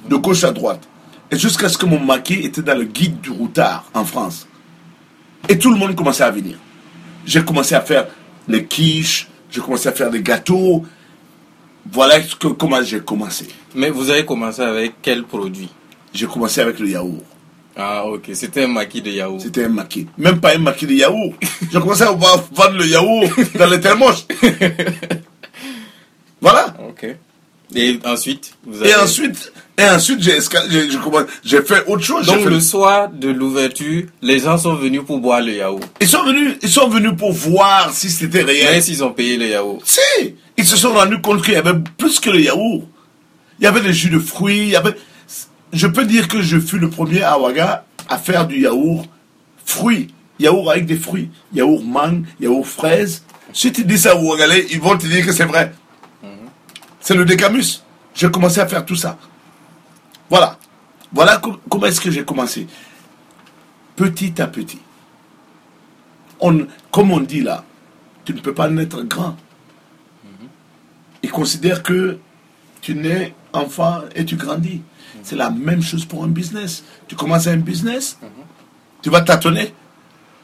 de gauche à droite. Et jusqu'à ce que mon maquis était dans le guide du routard en France. Et tout le monde commençait à venir. J'ai commencé à faire les quiches, j'ai commencé à faire des gâteaux. Voilà ce que, comment j'ai commencé. Mais vous avez commencé avec quel produit? J'ai commencé avec le yaourt. Ah, ok. C'était un maquis de yaourt. C'était un maquis. Même pas un maquis de yaourt. J'ai commencé à vendre le yaourt dans les thermos. voilà. Ok. Et ensuite, vous Et avez... ensuite, et ensuite j'ai, j'ai, fait autre chose. Donc fait- le soir de l'ouverture, les gens sont venus pour boire le yaourt. Ils sont venus, ils sont venus pour voir si c'était réel. Mais s'ils ont payé le yaourt. Si, ils se sont rendus compte qu'il y avait plus que le yaourt. Il y avait des jus de fruits, il y avait... Je peux dire que je fus le premier à Ouaga à faire du yaourt fruits. Yaourt avec des fruits. Yaourt mangue, yaourt fraise. Si tu dis ça aux Ouagalais, ils vont te dire que c'est vrai. C'est le décamus. J'ai commencé à faire tout ça. Voilà. Voilà com- comment est-ce que j'ai commencé. Petit à petit. On, comme on dit là, tu ne peux pas naître grand. Ils considèrent que tu nais enfant et tu grandis. C'est la même chose pour un business. Tu commences un business, tu vas tâtonner,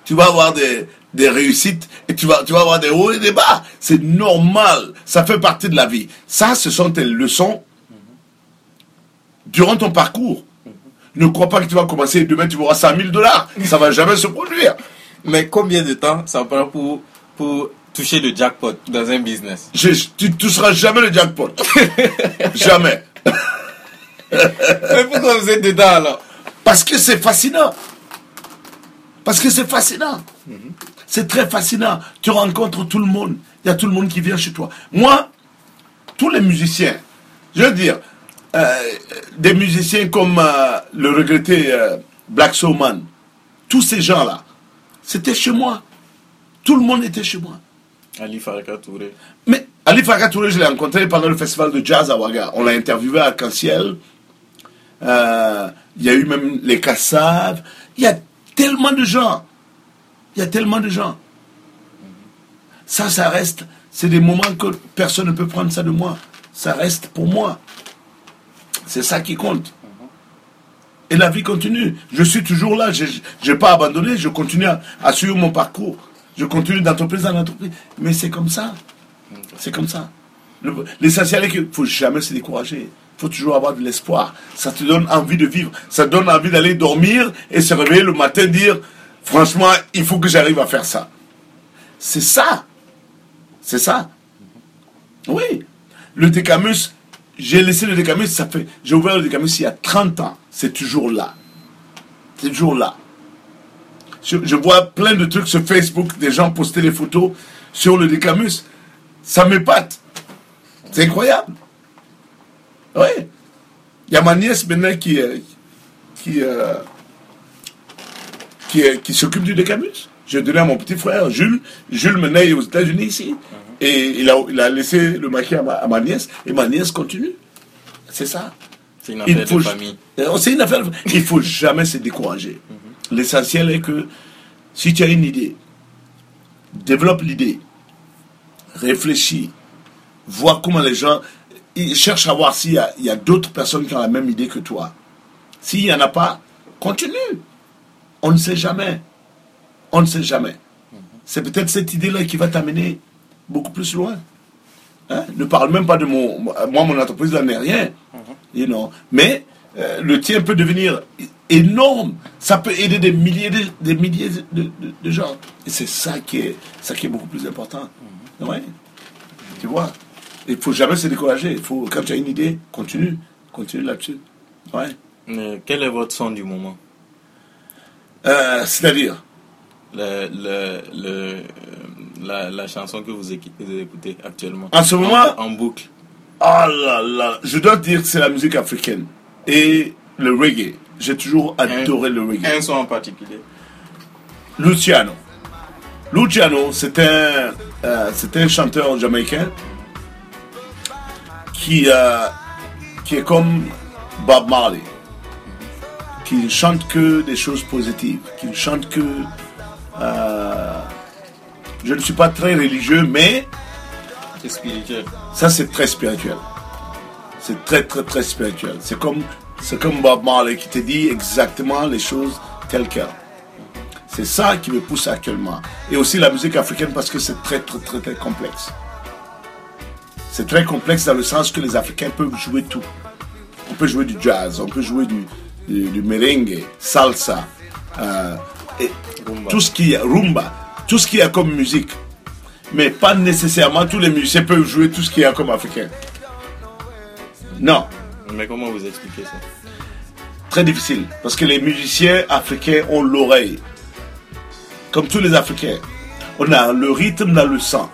tu vas avoir des, des réussites et tu vas, tu vas avoir des hauts et des bas. C'est normal, ça fait partie de la vie. Ça, ce sont tes leçons durant ton parcours. Ne crois pas que tu vas commencer et demain tu auras 100 000 dollars. Ça va jamais se produire. Mais combien de temps ça prend pour, pour toucher le jackpot dans un business? Je- tu ne toucheras jamais le jackpot. jamais. Mais pourquoi vous êtes dedans alors Parce que c'est fascinant. Parce que c'est fascinant. C'est très fascinant. Tu rencontres tout le monde. Il y a tout le monde qui vient chez toi. Moi, tous les musiciens, je veux dire, euh, des musiciens comme euh, le regretté euh, Black Soulman, tous ces gens-là, c'était chez moi. Tout le monde était chez moi. Ali Faraka Touré. Mais Ali Faraka Touré, je l'ai rencontré pendant le festival de jazz à Ouaga. On l'a interviewé à Arc-en-Ciel. Euh, Il y a eu même les Kassav. Il y a tellement de gens. Il y a tellement de gens. Ça, ça reste. C'est des moments que personne ne peut prendre ça de moi. Ça reste pour moi. C'est ça qui compte. Et la vie continue. Je suis toujours là. Je n'ai pas abandonné. Je continue à, suivre mon parcours. Je continue d'entreprise en entreprise. Mais c'est comme ça. C'est comme ça. Le- L'essentiel est qu'il ne faut jamais se décourager. Faut toujours avoir de l'espoir. Ça te donne envie de vivre. Ça donne envie d'aller dormir et se réveiller le matin dire franchement, il faut que j'arrive à faire ça. C'est ça. C'est ça. Oui. Le Décamus, j'ai laissé le Décamus, ça fait. J'ai ouvert le Décamus il y a 30 ans. C'est toujours là. C'est toujours là. Je, je vois plein de trucs sur Facebook, des gens poster des photos sur le Décamus. Ça m'épate. C'est incroyable. Oui. Il y a ma nièce maintenant qui, euh, qui, euh, qui, euh, qui s'occupe du Décamus. J'ai donné à mon petit frère, Jules. Jules maintenant est aux États-Unis ici. Et il a, il a laissé le maquis à ma, à ma nièce. Et ma nièce continue. C'est ça. C'est une Il affaire faut- de famille. C'est une affaire. Il faut jamais se décourager. L'essentiel est que si tu as une idée, développe l'idée, réfléchis, vois comment les gens ils cherchent à voir s'il y a, il d'autres personnes qui ont la même idée que toi. S'il n'y en a pas, continue. On ne sait jamais. On ne sait jamais. C'est peut-être cette idée-là qui va t'amener beaucoup plus loin. Hein? Ne parle même pas de mon. Moi, mon entreprise n'en est rien. You know. Mais euh, le tien peut devenir énorme. Ça peut aider des milliers de, des milliers de, de- de gens. Et c'est ça qui est, ça qui est beaucoup plus important. Ouais. Tu vois? Il faut jamais se décourager. Il faut, quand tu as une idée, continue. Continue là-dessus. Ouais. Quel est votre son du moment? Euh, C'est-à-dire? Le, le, le, euh, la, la chanson que vous écoutez actuellement En ce moment? En, en boucle. Ah là là, je dois dire que c'est la musique africaine et le reggae. J'ai toujours adoré le reggae. Un son en particulier. Luciano. Luciano, c'est un, euh, c'est un chanteur jamaïcain qui, euh, qui est comme Bob Marley, qui ne chante que des choses positives, qui ne chante que... euh, je ne suis pas très religieux, mais C'est spirituel. ça, c'est très spirituel. C'est très, très, très spirituel. C'est comme, c'est comme Bob Marley qui te dit exactement les choses telles quelles. C'est ça qui me pousse actuellement. Et aussi la musique africaine parce que c'est très, très, très, très complexe. C'est très complexe dans le sens que les Africains peuvent jouer tout. On peut jouer du jazz, on peut jouer du, du, du merengue, salsa, euh, et Rumba. tout ce qui est rumba, tout ce qu'il y a comme musique. Mais pas nécessairement tous les musiciens peuvent jouer tout ce qu'il y a comme africain. Non, Mais comment vous expliquez ça? Très difficile. Parce que les musiciens africains ont l'oreille. Comme tous les Africains. On a le rythme dans le sang.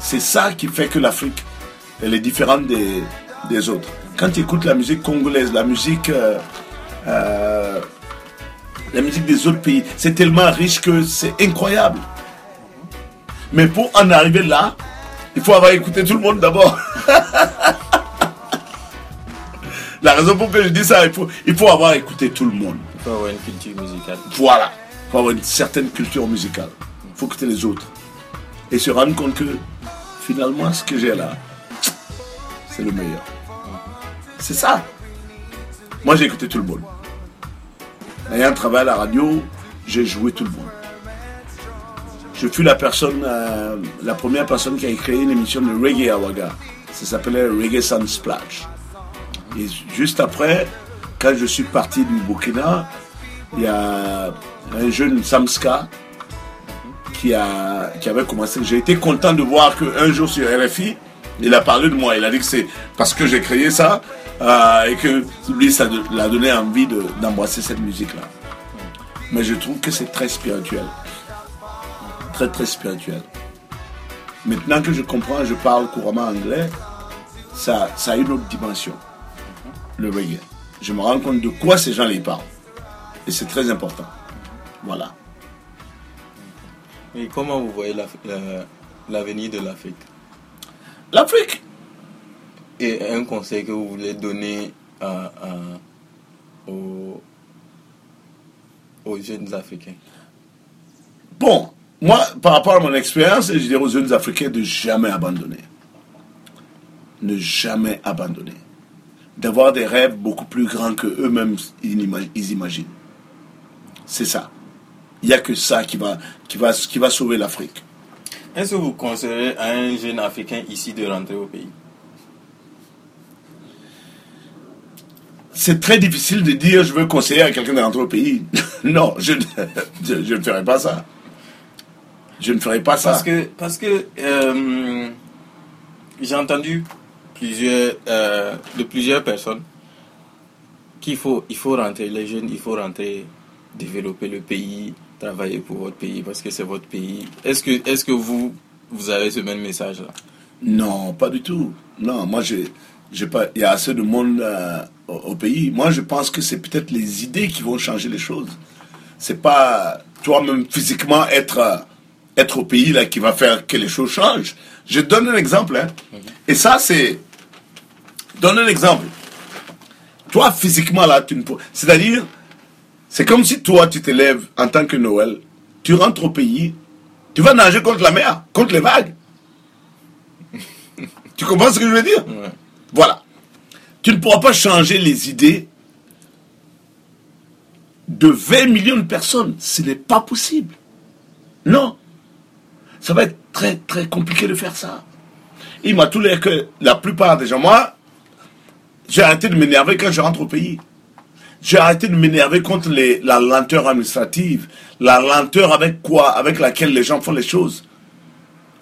C'est ça qui fait que l'Afrique, elle est différente des, des autres. Quand tu écoutes la musique congolaise, la musique, euh, euh, la musique des autres pays, c'est tellement riche que c'est incroyable. Mais pour en arriver là, il faut avoir écouté tout le monde d'abord. La raison pour laquelle je dis ça, il faut, il faut avoir écouté tout le monde. Il faut avoir une culture musicale. Voilà. Il faut avoir une certaine culture musicale. Il faut écouter les autres. Et se rendre compte que finalement, ce que j'ai là, c'est le meilleur. C'est ça. Moi, j'ai écouté tout le monde. Ayant travaillé à la radio, j'ai joué tout le monde. Je fus la personne, euh, la première personne qui a créé une émission de reggae à. Ça s'appelait Reggae Sunsplash. Et juste après, quand je suis parti du Burkina, il y a un jeune Samska qui, avait commencé. J'ai été content de voir qu'un jour sur RFI, il a parlé de moi. Il a dit que c'est parce que j'ai créé ça euh, et que lui, ça l'a donné envie de- d'embrasser cette musique-là. Mais je trouve que c'est très spirituel. Très, très spirituel. maintenant que je comprends, je parle couramment anglais, ça, ça a une autre dimension, le reggae. Je me rends compte de quoi ces gens les parlent. Et c'est très important. Voilà. Et comment vous voyez l'avenir de l'Afrique? L'Afrique, Et un conseil que vous voulez donner à, à- aux, aux jeunes Africains? Bon, moi, par rapport à mon expérience, je dirais aux jeunes Africains de jamais abandonner. Ne jamais abandonner. D'avoir des rêves beaucoup plus grands que eux-mêmes ils imaginent. C'est ça. Il n'y a que ça qui va, qui va, qui va sauver l'Afrique. Est-ce que vous conseillerez à un jeune Africain ici de rentrer au pays? C'est très difficile de dire je veux conseiller à quelqu'un de rentrer au pays. non, je, ne- je, je ne ferai pas ça. Je ne ferai pas ça. Parce que, parce que euh, j'ai entendu plusieurs, euh, de plusieurs personnes qu'il faut, il faut rentrer, les jeunes, il faut rentrer, développer le pays, travailler pour votre pays, parce que c'est votre pays. Est-ce que, est que vous, vous avez ce même message-là? Non, pas du tout. Non, moi, j'ai, pas. Il y a assez de monde euh, au, au pays. Moi, je pense que c'est peut-être les idées qui vont changer les choses. C'est pas toi-même physiquement être euh, être au pays là qui va faire que les choses changent. Je donne un exemple. Hein. Et ça, c'est donne un exemple. Toi, physiquement là, tu ne peux. C'est-à-dire, c'est comme si toi, tu te lèves en tant que Noël, tu rentres au pays, tu vas nager contre la mer, contre les vagues. Tu comprends ce que je veux dire? Ouais. Voilà. Tu ne pourras pas changer les idées de 20 millions de personnes. Ce n'est pas possible. Non. Ça va être très, très compliqué de faire ça. Il m'a tout l'air que la plupart des gens, moi, j'ai arrêté de m'énerver quand je rentre au pays. J'ai arrêté de m'énerver contre les- la lenteur administrative, la lenteur avec quoi, avec laquelle les gens font les choses.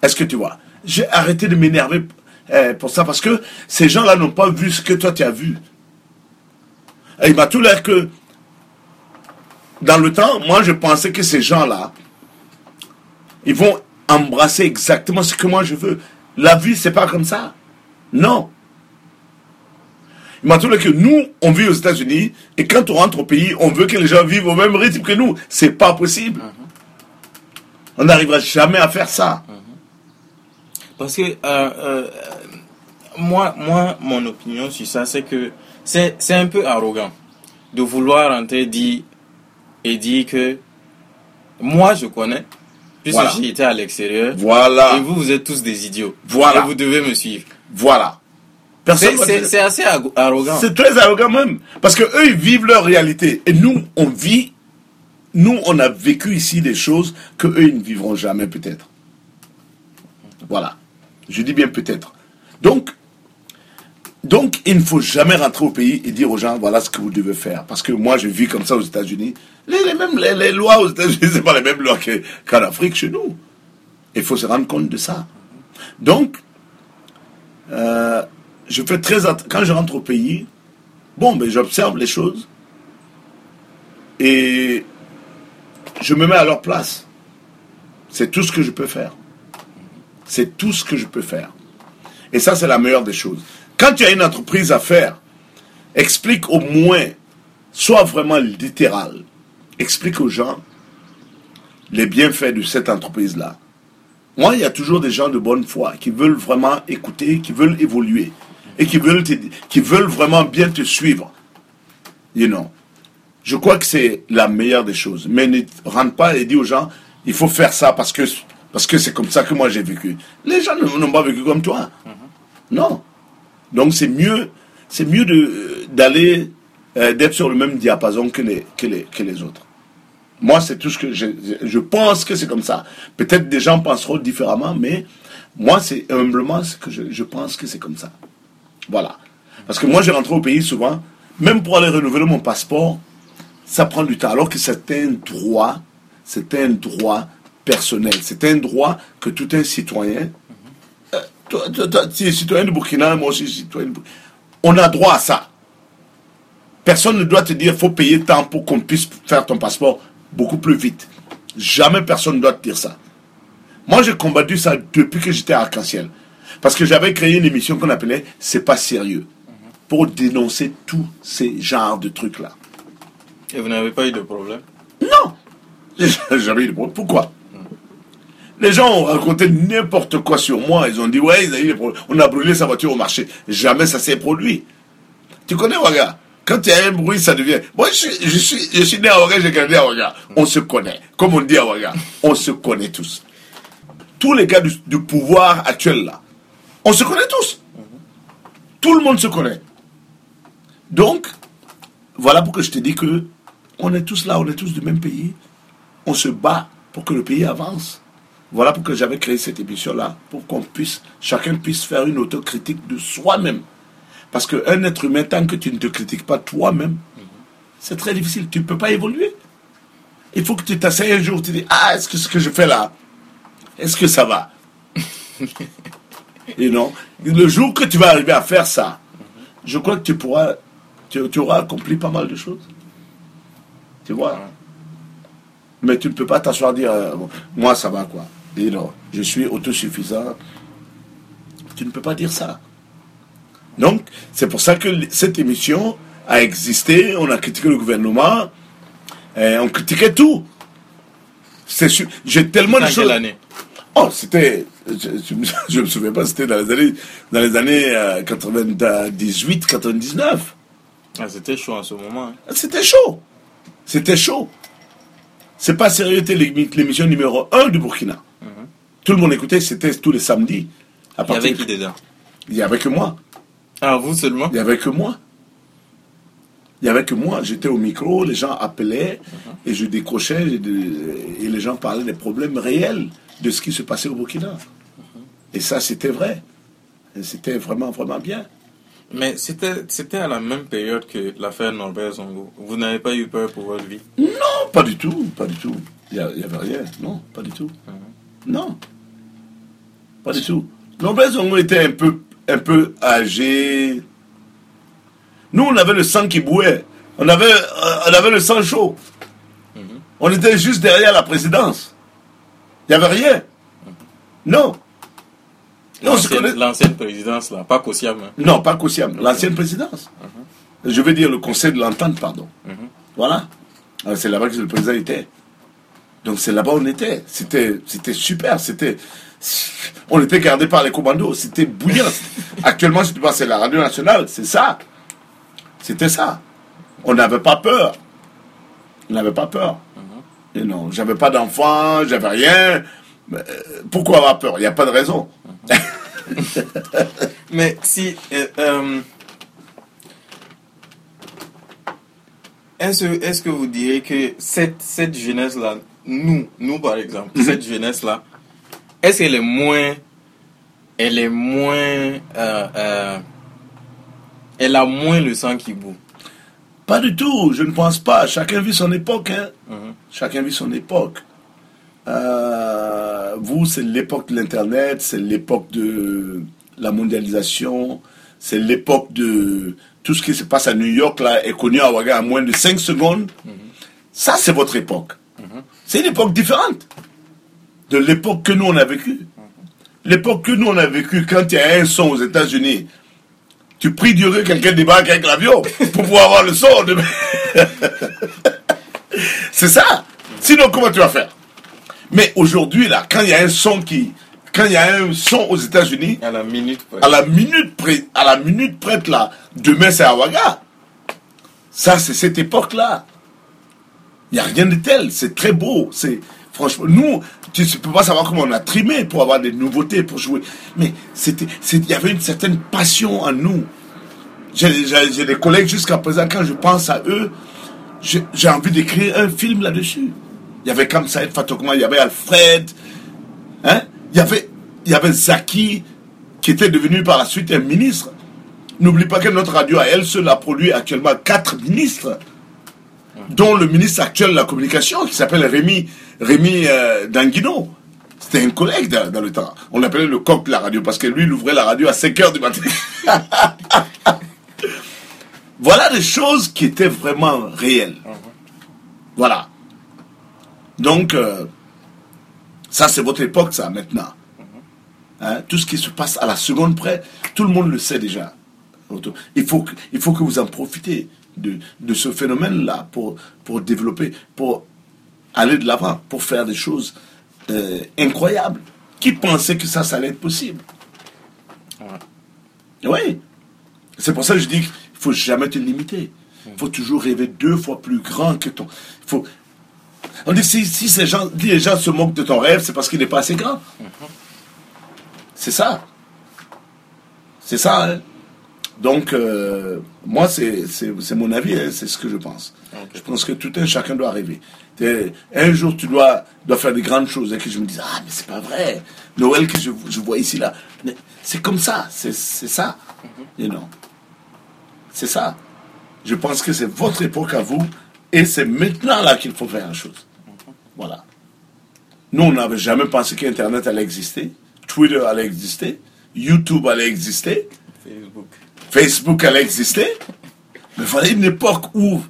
Est-ce que tu vois? J'ai arrêté de m'énerver euh, pour ça parce que ces gens-là n'ont pas vu ce que toi tu as vu. Et il m'a tout l'air que dans le temps, moi je pensais que ces gens-là, ils vont embrasser exactement ce que moi je veux. La vie, c'est pas comme ça. Non. Il m'a tout l'air que nous, on vit aux États-Unis et quand on rentre au pays, on veut que les gens vivent au même rythme que nous. C'est pas possible. On n'arrivera jamais à faire ça. Parce que euh, euh, moi, moi, mon opinion sur ça, c'est que c'est c'est un peu arrogant de vouloir rentrer dire, et dire que moi, je connais, puisque Voilà. j'ai été à l'extérieur, Voilà. et vous, vous êtes tous des idiots. Voilà. Et vous devez me suivre. Voilà. Personne C'est assez arro- arrogant. C'est très arrogant même. Parce que eux, ils vivent leur réalité. Et nous, on vit, nous, on a vécu ici des choses que eux, ils ne vivront jamais peut-être. Voilà. Je dis bien peut-être. Donc, donc, il ne faut jamais rentrer au pays et dire aux gens, voilà ce que vous devez faire. Parce que moi, je vis comme ça aux États-Unis. Les, les mêmes, les, les lois aux États-Unis, c'est pas les mêmes lois que- qu'en Afrique chez nous. Il faut se rendre compte de ça. Donc, euh, je fais très quand je rentre au pays, bon, ben, j'observe les choses et je me mets à leur place. C'est tout ce que je peux faire. C'est tout ce que je peux faire. Et ça, c'est la meilleure des choses. Quand tu as une entreprise à faire, explique au moins, sois vraiment littéral. Explique aux gens les bienfaits de cette entreprise-là. Moi, il y a toujours des gens de bonne foi qui veulent vraiment écouter, qui veulent évoluer et qui veulent, te- qui veulent vraiment bien te suivre. You know. Je crois que c'est la meilleure des choses. Mais ne rentre pas et dis aux gens, il faut faire ça parce que parce que c'est comme ça que moi j'ai vécu. Les gens n'ont pas vécu comme toi. Non. Donc c'est mieux, c'est mieux d'aller euh, d'être sur le même diapason que les que les que les autres. Moi, c'est tout ce que je, je- je pense que c'est comme ça. Peut-être des gens penseront différemment, mais moi, c'est humblement ce que je, je pense que c'est comme ça. Voilà. Parce que moi, je rentre au pays souvent, même pour aller renouveler mon passeport, ça prend du temps. Alors que c'est un droit, c'est un droit personnel. C'est un droit que tout un citoyen, euh, tu es citoyen de Burkina, moi aussi citoyen de Burkina, on a droit à ça. Personne ne doit te dire faut payer tant pour qu'on puisse faire ton passeport beaucoup plus vite. Jamais personne ne doit te dire ça. Moi, j'ai combattu ça depuis que j'étais Arc-en-Ciel. Parce que j'avais créé une émission qu'on appelait C'est pas sérieux. Pour dénoncer tous ces genres de trucs-là. Et vous n'avez pas eu de problème? Non J'ai jamais eu de problème. Pourquoi? Les gens ont raconté n'importe quoi sur moi. Ils ont dit, ouais, ils ont eu des problèmes. On a brûlé sa voiture au marché. Jamais ça s'est produit. Tu connais Ouaga? Quand il y a un bruit, ça devient. Moi, je suis, je suis, je suis né à Ouaga, j'ai grandi à Ouaga. On se connaît. Comme on dit à Ouaga, on se connaît tous. Tous les du, du pouvoir actuel là, on se connaît tous. Tout le monde se connaît. Donc, voilà pourquoi je te dis que on est tous là, on est tous du même pays. On se bat pour que le pays avance. Voilà pourquoi j'avais créé cette émission-là, pour qu'on puisse, chacun puisse faire une autocritique de soi-même. Parce qu'un être humain, tant que tu ne te critiques pas toi-même, c'est très difficile. Tu ne peux pas évoluer. Il faut que tu t'asseyes un jour, tu dis, ah, est-ce que ce que je fais là, est-ce que ça va? Et non. Le jour que tu vas arriver à faire ça, je crois que tu pourras, tu, tu auras accompli pas mal de choses. Tu vois Mais tu ne peux pas t'asseoir et dire, euh, moi ça va quoi. Et non, je suis autosuffisant. Tu ne peux pas dire ça. Donc, c'est pour ça que cette émission a existé. On a critiqué le gouvernement. on critiquait tout. C'est sûr. J'ai tellement de choses. Oh, c'était. Je, je, me souviens pas, c'était dans les années, dans les années euh, 98, 99. ah, C'était chaud en ce moment. hein. C'était chaud. C'était chaud. C'est pas sérieux, c'était l'émi- l'émission numéro 1 du Burkina. Tout le monde écoutait, c'était tous les samedis. À Il y avait qui dedans? Il y avait que moi. Ah, vous seulement? Il y avait que moi. Il y avait que moi. J'étais au micro, les gens appelaient et je décrochais et les gens parlaient des problèmes réels de ce qui se passait au Burkina. Et ça, c'était vrai. C'était vraiment, vraiment bien. Mais c'était c'était à la même période que l'affaire Norbert Zongo. Vous n'avez pas eu peur pour votre vie? Non, pas du tout, pas du tout. Il n'y avait rien, non, pas du tout. Non, pas du tout. Norbert Zongo était un peu, un peu âgé. Nous, on avait le sang qui bouait. On avait, euh, on avait le sang chaud. On était juste derrière la présidence. Il n'y avait rien. Non. L'ancienne présidence, là, pas Kossiam. hein. non, pas Kossiam, l'ancienne présidence. Je veux dire le conseil de l'entente, pardon. Voilà. Alors, C'est là-bas que le président était. Donc c'est là-bas où on était. C'était, super. C'était, on était gardé par les commandos. C'était bouillant. Actuellement, te parle, c'est la radio nationale. C'est ça. C'était ça. On n'avait pas peur. On n'avait pas peur. Et non, j'avais pas d'enfant, j'avais rien. Euh, Pourquoi avoir peur? Il n'y a pas de raison. Mais si. euh, euh, est-ce est-ce que vous direz que cette, cette jeunesse-là, nous, nous par exemple, Mhm. cette jeunesse-là, est-ce qu'elle est moins. Elle est moins. euh, elle a moins le sang qui bout. Pas du tout, je ne pense pas. Chacun vit son époque. Hein. Mhm. Chacun vit son époque. Euh, vous, c'est l'époque de l'Internet, c'est l'époque de la mondialisation, c'est l'époque de tout ce qui se passe à New York, là, est connu à Ouaga en moins de 5 secondes. Ça, c'est votre époque. C'est une époque différente de l'époque que nous, on a vécue. L'époque que nous, on a vécue, quand il y a un son aux États-Unis, tu pries Dieu que quelqu'un débarque avec l'avion pour pouvoir avoir le son. de- C'est ça. Sinon, comment tu vas faire? Mais aujourd'hui, là, quand il y a un son qui. Quand il y a un son aux États-Unis, À la minute près. à la minute près, à la minute prête là, demain c'est à Ouaga. Ça, c'est cette époque-là. Il n'y a rien de tel. C'est très beau. C'est franchement, nous, tu ne peux pas savoir comment on a trimé pour avoir des nouveautés, pour jouer. Mais il y avait une certaine passion en nous. J'ai, des collègues jusqu'à présent, quand je pense à eux, j'ai, envie d'écrire un film là-dessus. Il y avait comme Saïd Fatokma, il y avait Alfred, hein? Il y avait, il y avait Zaki, qui était devenu par la suite un ministre. N'oublie pas que notre radio à elle seule a produit actuellement quatre ministres, dont le ministre actuel de la communication qui s'appelle Rémi, Rémi euh, Danguino. C'était un collègue dans, dans le temps. On l'appelait le coq de la radio parce que lui, il ouvrait la radio à 5 heures du matin. voilà des choses qui étaient vraiment réelles. Voilà. Donc, euh, Ça, c'est votre époque, ça, maintenant. Hein, Tout ce qui se passe à la seconde près, tout le monde le sait déjà. Il faut que, il faut que vous en profitez de, de ce phénomène-là pour, pour développer, pour aller de l'avant, pour faire des choses euh, incroyables. Qui pensait que ça, ça allait être possible? Oui. C'est pour ça que je dis qu'il faut jamais te limiter. Il faut toujours rêver deux fois plus grand que ton. Faut... On dit si, si ces gens, les gens se moquent de ton rêve, c'est parce qu'il n'est pas assez grand. C'est ça. C'est ça. Hein. Donc, euh, moi, c'est mon avis, hein, c'est ce que je pense. Je pense que tout un chacun doit rêver. Un jour, tu dois, dois faire des grandes choses et que je me dis, ah, mais c'est pas vrai. Noël que je, je vois ici, là. C'est comme ça, c'est ça. Et non. C'est ça. Je pense que c'est votre époque à vous et c'est maintenant là qu'il faut faire la chose. Voilà. Nous, on n'avait jamais pensé qu'Internet allait exister, Twitter allait exister, YouTube allait exister, Facebook. Facebook allait exister. Mais voilà une époque où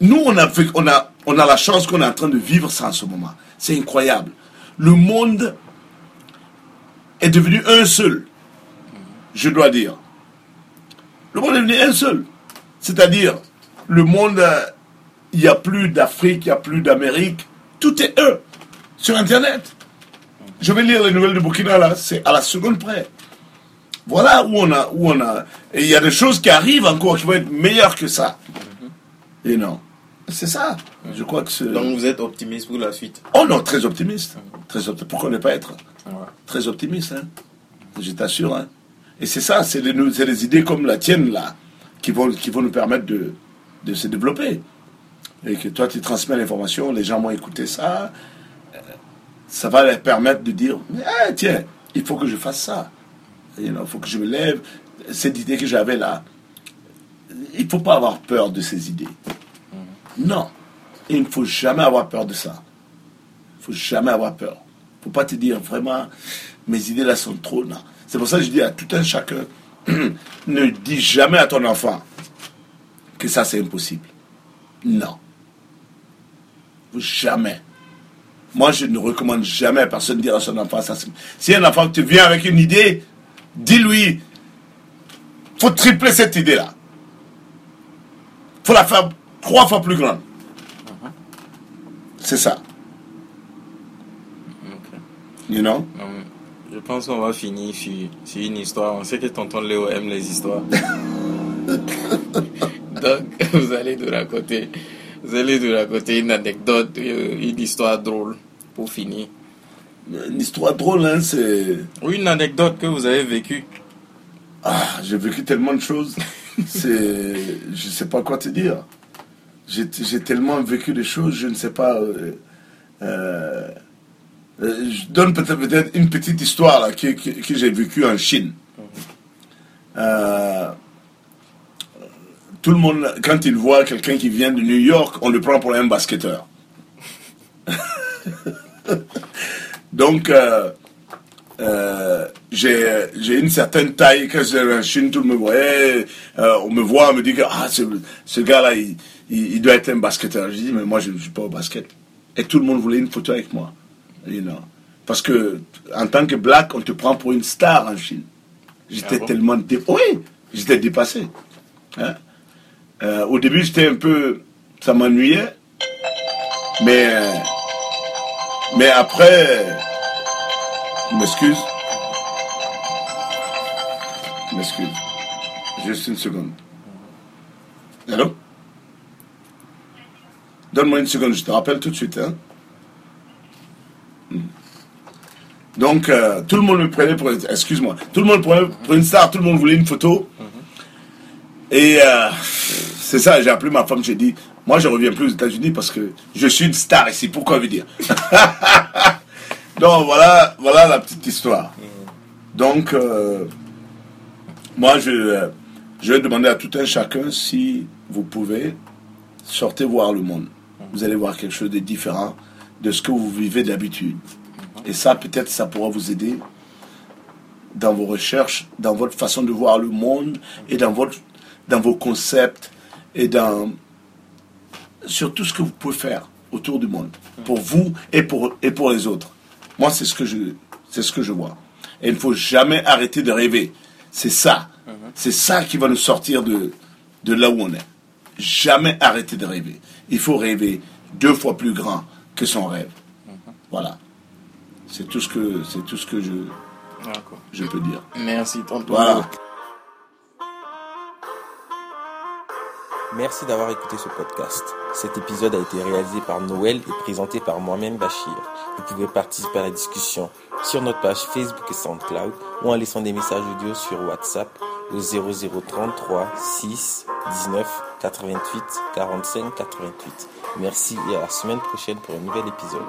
nous, on a, on a, on a la chance qu'on est en train de vivre ça en ce moment. C'est incroyable. Le monde est devenu un seul, je dois dire. Le monde est devenu un seul. C'est-à-dire, le monde, il n'y a plus d'Afrique, il n'y a plus d'Amérique. Tout est eux, sur Internet. Je vais lire les nouvelles de Burkina, là, c'est à la seconde près. Voilà où on a... Où on a et il y a des choses qui arrivent encore qui vont être meilleures que ça. Et non. C'est ça. Je crois que c'est... Donc vous êtes optimiste pour la suite Oh non, très optimiste. Très optimiste. Pourquoi ne pas être? Très optimiste, hein. Je t'assure, hein. Et c'est ça, c'est les, les idées comme la tienne, là qui vont, qui vont nous permettre de, de se développer. Et que toi, tu transmets l'information, les gens vont écouter ça. Euh, ça va leur permettre de dire ah, tiens, il faut que je fasse ça. Il faut que je me lève. Cette idée que j'avais là, il ne faut pas avoir peur de ces idées. Non. il ne faut jamais avoir peur de ça. Il ne faut jamais avoir peur. Il ne faut pas te dire vraiment, mes idées là sont trop. Non. C'est pour ça que je dis à tout un chacun, ne dis jamais à ton enfant que ça c'est impossible. Non. Jamais. Moi, je ne recommande jamais à personne de dire à son enfant ça. Si un enfant te vient avec une idée, dis-lui, faut tripler cette idée-là. faut la faire trois fois plus grande. C'est ça. You know? Je pense qu'on va finir sur, une histoire. On sait que tonton Léo aime les histoires. Donc, vous allez de raconter, vous allez de raconter une anecdote, euh, une histoire drôle pour finir. Une histoire drôle, hein, c'est. Oui, une anecdote que vous avez vécue. Ah, j'ai vécu tellement de choses. c'est, je sais pas quoi te dire. J'ai, tellement vécu des choses, je ne sais pas. Euh, euh, euh, je donne peut-être une petite histoire là, que, que, j'ai vécue en Chine. Euh, tout le monde, quand il voit quelqu'un qui vient de New York, on le prend pour un basketteur. Donc, euh, j'ai une certaine taille. Quand je en Chine, tout le monde me voyait. on me voit, on me dit que ah, ce, gars-là, il, il, doit être un basketteur. Je dis, mais moi, je ne suis pas au basket. Et tout le monde voulait une photo avec moi. Parce que en tant que black, on te prend pour une star en Chine. J'étais ah tellement dépassé. Oui, j'étais dépassé. Hein. Euh, au début, j'étais un peu. Ça m'ennuyait. Mais. Mais après. M'excuse. M'excuse. Juste une seconde. Allô? Donne-moi une seconde, je te rappelle tout de suite. Hein? Donc, euh, tout le monde me prenait pour... Excuse-moi. Tout le monde prenait pour une star. Tout le monde voulait une photo. Et euh, c'est ça, j'ai appelé ma femme, j'ai dit, moi je reviens plus aux États-Unis parce que je suis une star ici. Pourquoi veut dire? Donc voilà, voilà la petite histoire. Donc, euh, moi je, je vais demander à tout un chacun si vous pouvez, sortez voir le monde. Vous allez voir quelque chose de différent de ce que vous vivez d'habitude. Et ça, peut-être, ça pourra vous aider dans vos recherches, dans votre façon de voir le monde et dans, votre, dans vos concepts et dans sur tout ce que vous pouvez faire autour du monde, pour vous et pour, et pour les autres. Moi, c'est ce que je, c'est ce que je vois. Et il ne faut jamais arrêter de rêver. C'est ça. C'est ça qui va nous sortir de, de là où on est. Jamais arrêter de rêver. Il faut rêver deux fois plus grand que son rêve. Voilà. C'est tout ce que, c'est tout ce que je, je peux dire. Merci, tonton. Voilà. Merci d'avoir écouté ce podcast. Cet épisode a été réalisé par Noël et présenté par moi-même Bachir. Vous pouvez participer à la discussion sur notre page Facebook et SoundCloud ou en laissant des messages audio sur WhatsApp au 0033 6 19 88 45 88. Merci et à la semaine prochaine pour un nouvel épisode.